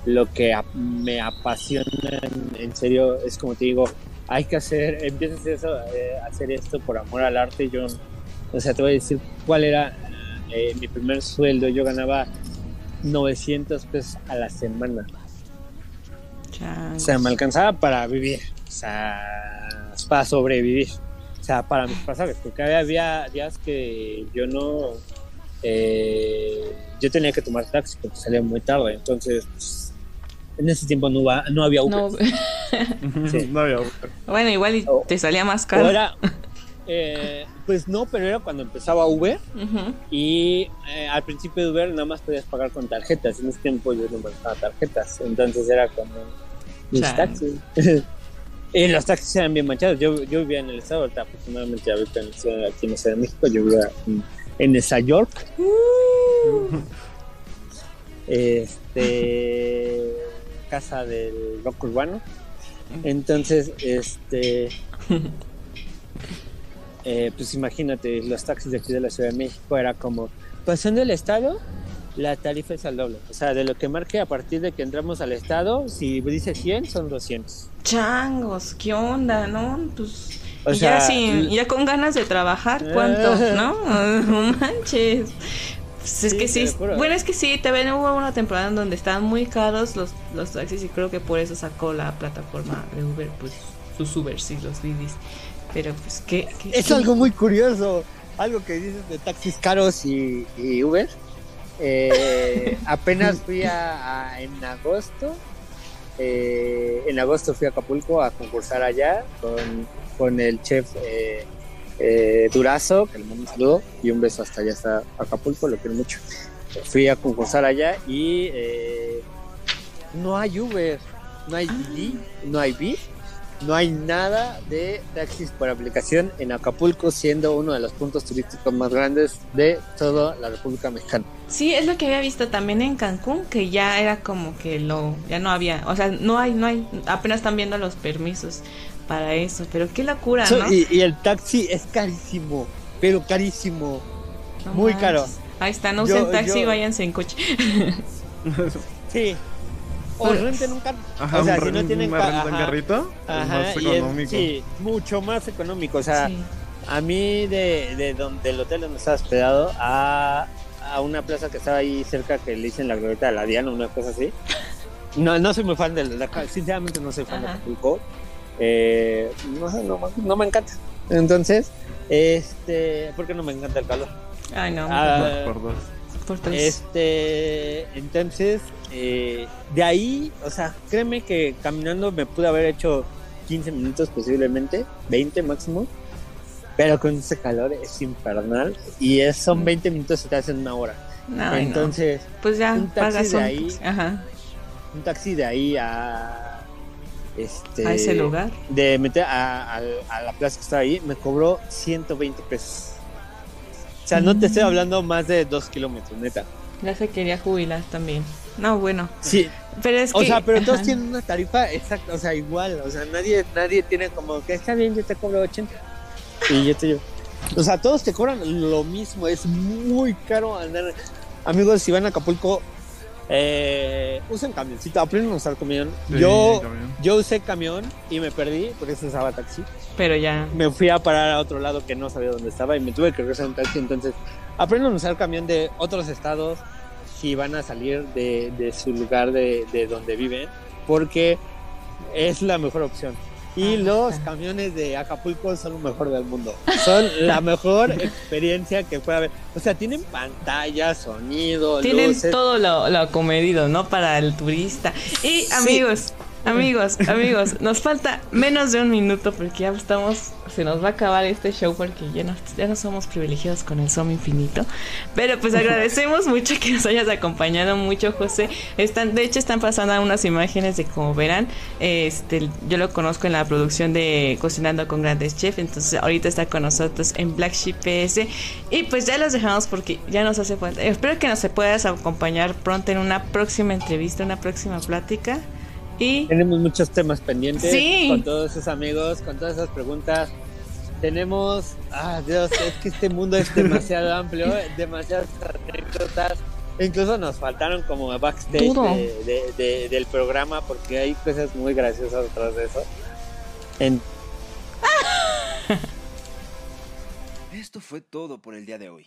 lo que me apasiona. En, serio, es como te digo, hay que hacer, empiezas eso, eh, a hacer esto por amor al arte. Yo, o sea, te voy a decir cuál era eh, mi primer sueldo. Yo ganaba 900 pesos a la semana. O sea, me alcanzaba para vivir, o sea, para sobrevivir, o sea, para mis pasajes, porque había, días que yo no, eh, yo tenía que tomar taxi porque salía muy tarde, entonces, pues, en ese tiempo no, va, *laughs* no había Uber. No, Sí. no había. bueno, igual y te salía más caro. era, eh, pues no, pero era cuando empezaba Uber y eh, al principio de Uber nada más podías pagar con tarjetas, en ese tiempo yo no manejaba tarjetas, entonces era como mis taxis. *laughs* y los taxis eran bien manchados, yo, yo vivía en el estado, ahorita afortunadamente ya ahorita aquí en la Ciudad de México, yo vivía en, en Nueva York. Este casa del rock urbano. Entonces, este eh, pues imagínate, los taxis de aquí de la Ciudad de México era como pasando el estado, la tarifa es al doble. O sea, de lo que marque a partir de que entramos al estado, si dice 100, son 200. Changos, ¿qué onda? ¿No? Pues. O y sea, ya, sin, ya con ganas de trabajar, ¿cuánto? *laughs* ¿No? *laughs* No manches. Pues es Sí, que sí, juro. bueno, es que sí, también hubo una temporada en donde estaban muy caros los, los taxis y creo que por eso sacó la plataforma de Uber, pues sus Ubers y los Didis. Pero pues, ¿qué? qué- Es qué- algo muy curioso, algo que dices de taxis caros y, y Uber. Eh, *laughs* apenas fui a, a- en agosto, eh, en agosto fui a Acapulco a concursar allá con, con el chef eh, eh, Durazo, que le mando un saludo y un beso hasta allá, hasta Acapulco, lo quiero mucho. Fui a concursar allá y eh, no hay Uber, no hay Didi, no hay Bit, no hay nada de taxis por aplicación en Acapulco, siendo uno de los puntos turísticos más grandes de toda la República Mexicana. Sí, es lo que había visto también en Cancún, que ya era como que lo, ya no había, o sea, no hay, no hay, apenas están viendo los permisos para eso, pero qué locura, So- ¿no? y, y el taxi es carísimo, pero carísimo. No muy manches. caro. Ahí está, no Yo- usen taxi, yo- váyanse en coche. *laughs* Sí. O renten un carro. Ajá, o sea, un, si no tienen una ca- renta en ajá. carrito. Ajá, es más es- económico. sí, mucho más económico. O sea, Sí. a mí de, de donde, del hotel donde estaba hospedado a, a una plaza que estaba ahí cerca que le dicen la glorieta de la Diana, una cosa así. *laughs* No, no soy muy fan de la, sinceramente no soy fan Ajá. de Acapulco. Eh, no, sé, no, me- no me encanta. Entonces, este, porque no me encanta el calor. Ay, no, Ah, Por dos. por tres. este, entonces, eh, de ahí, o sea, créeme que caminando me pude haber hecho 15 minutos posiblemente, 20 máximo, pero con ese calor es infernal y es, son 20 minutos y te hacen una hora. No, ay, no. entonces, pues ya, un taxi pagas de ahí. Ajá, un taxi de ahí a, este, a ese lugar. de meter a, a- a la plaza que está ahí, me cobró 120 pesos. O sea, no te estoy Mm. hablando más de 2 kilómetros, neta. Ya se quería jubilar también. No, bueno, Sí, pero es O que... sea, pero todos tienen una tarifa exacta, o sea, igual, o sea, nadie, nadie tiene como que está bien, yo te cobro 80 y yo te llevo. O sea, todos te cobran lo mismo, es muy caro andar. Amigos, si van a Acapulco, Eh, usen camioncito, aprendan a usar camión. Sí, yo, camión. yo usé camión y me perdí porque se usaba taxi. Pero ya. Me fui a parar a otro lado que no sabía dónde estaba y me tuve que regresar en taxi. Entonces, aprendan a usar camión de otros estados si van a salir de, de su lugar de, de donde viven, porque es la mejor opción. Y Ajá. los camiones de Acapulco son lo mejor del mundo. Son la mejor *laughs* experiencia que puede haber. O sea, tienen pantalla, sonido, Tienen luces. todo lo, lo acomedido, ¿no? Para el turista. Y amigos, amigos, amigos, nos falta menos de un minuto porque ya estamos, se nos va a acabar este show porque ya no, ya no somos privilegiados con el Som Infinito. Pero pues agradecemos mucho que nos hayas acompañado mucho, José. Están, de hecho, están pasando unas imágenes de como verán. Este, yo lo conozco en la producción de Cocinando con Grandes Chef, entonces ahorita está con nosotros en Black Sheep PS. Y pues ya los dejamos porque ya nos hace falta. Espero que nos puedas acompañar pronto en una próxima entrevista, una próxima plática. Y Tenemos muchos temas pendientes Sí. con todos esos amigos, con todas esas preguntas. Tenemos, ah Dios, es que este mundo es demasiado amplio, *laughs* demasiadas anécdotas. Incluso nos faltaron como backstage Todo. de- de- de- del programa porque hay cosas muy graciosas detrás de eso. En- *laughs* Esto fue todo por el día de hoy.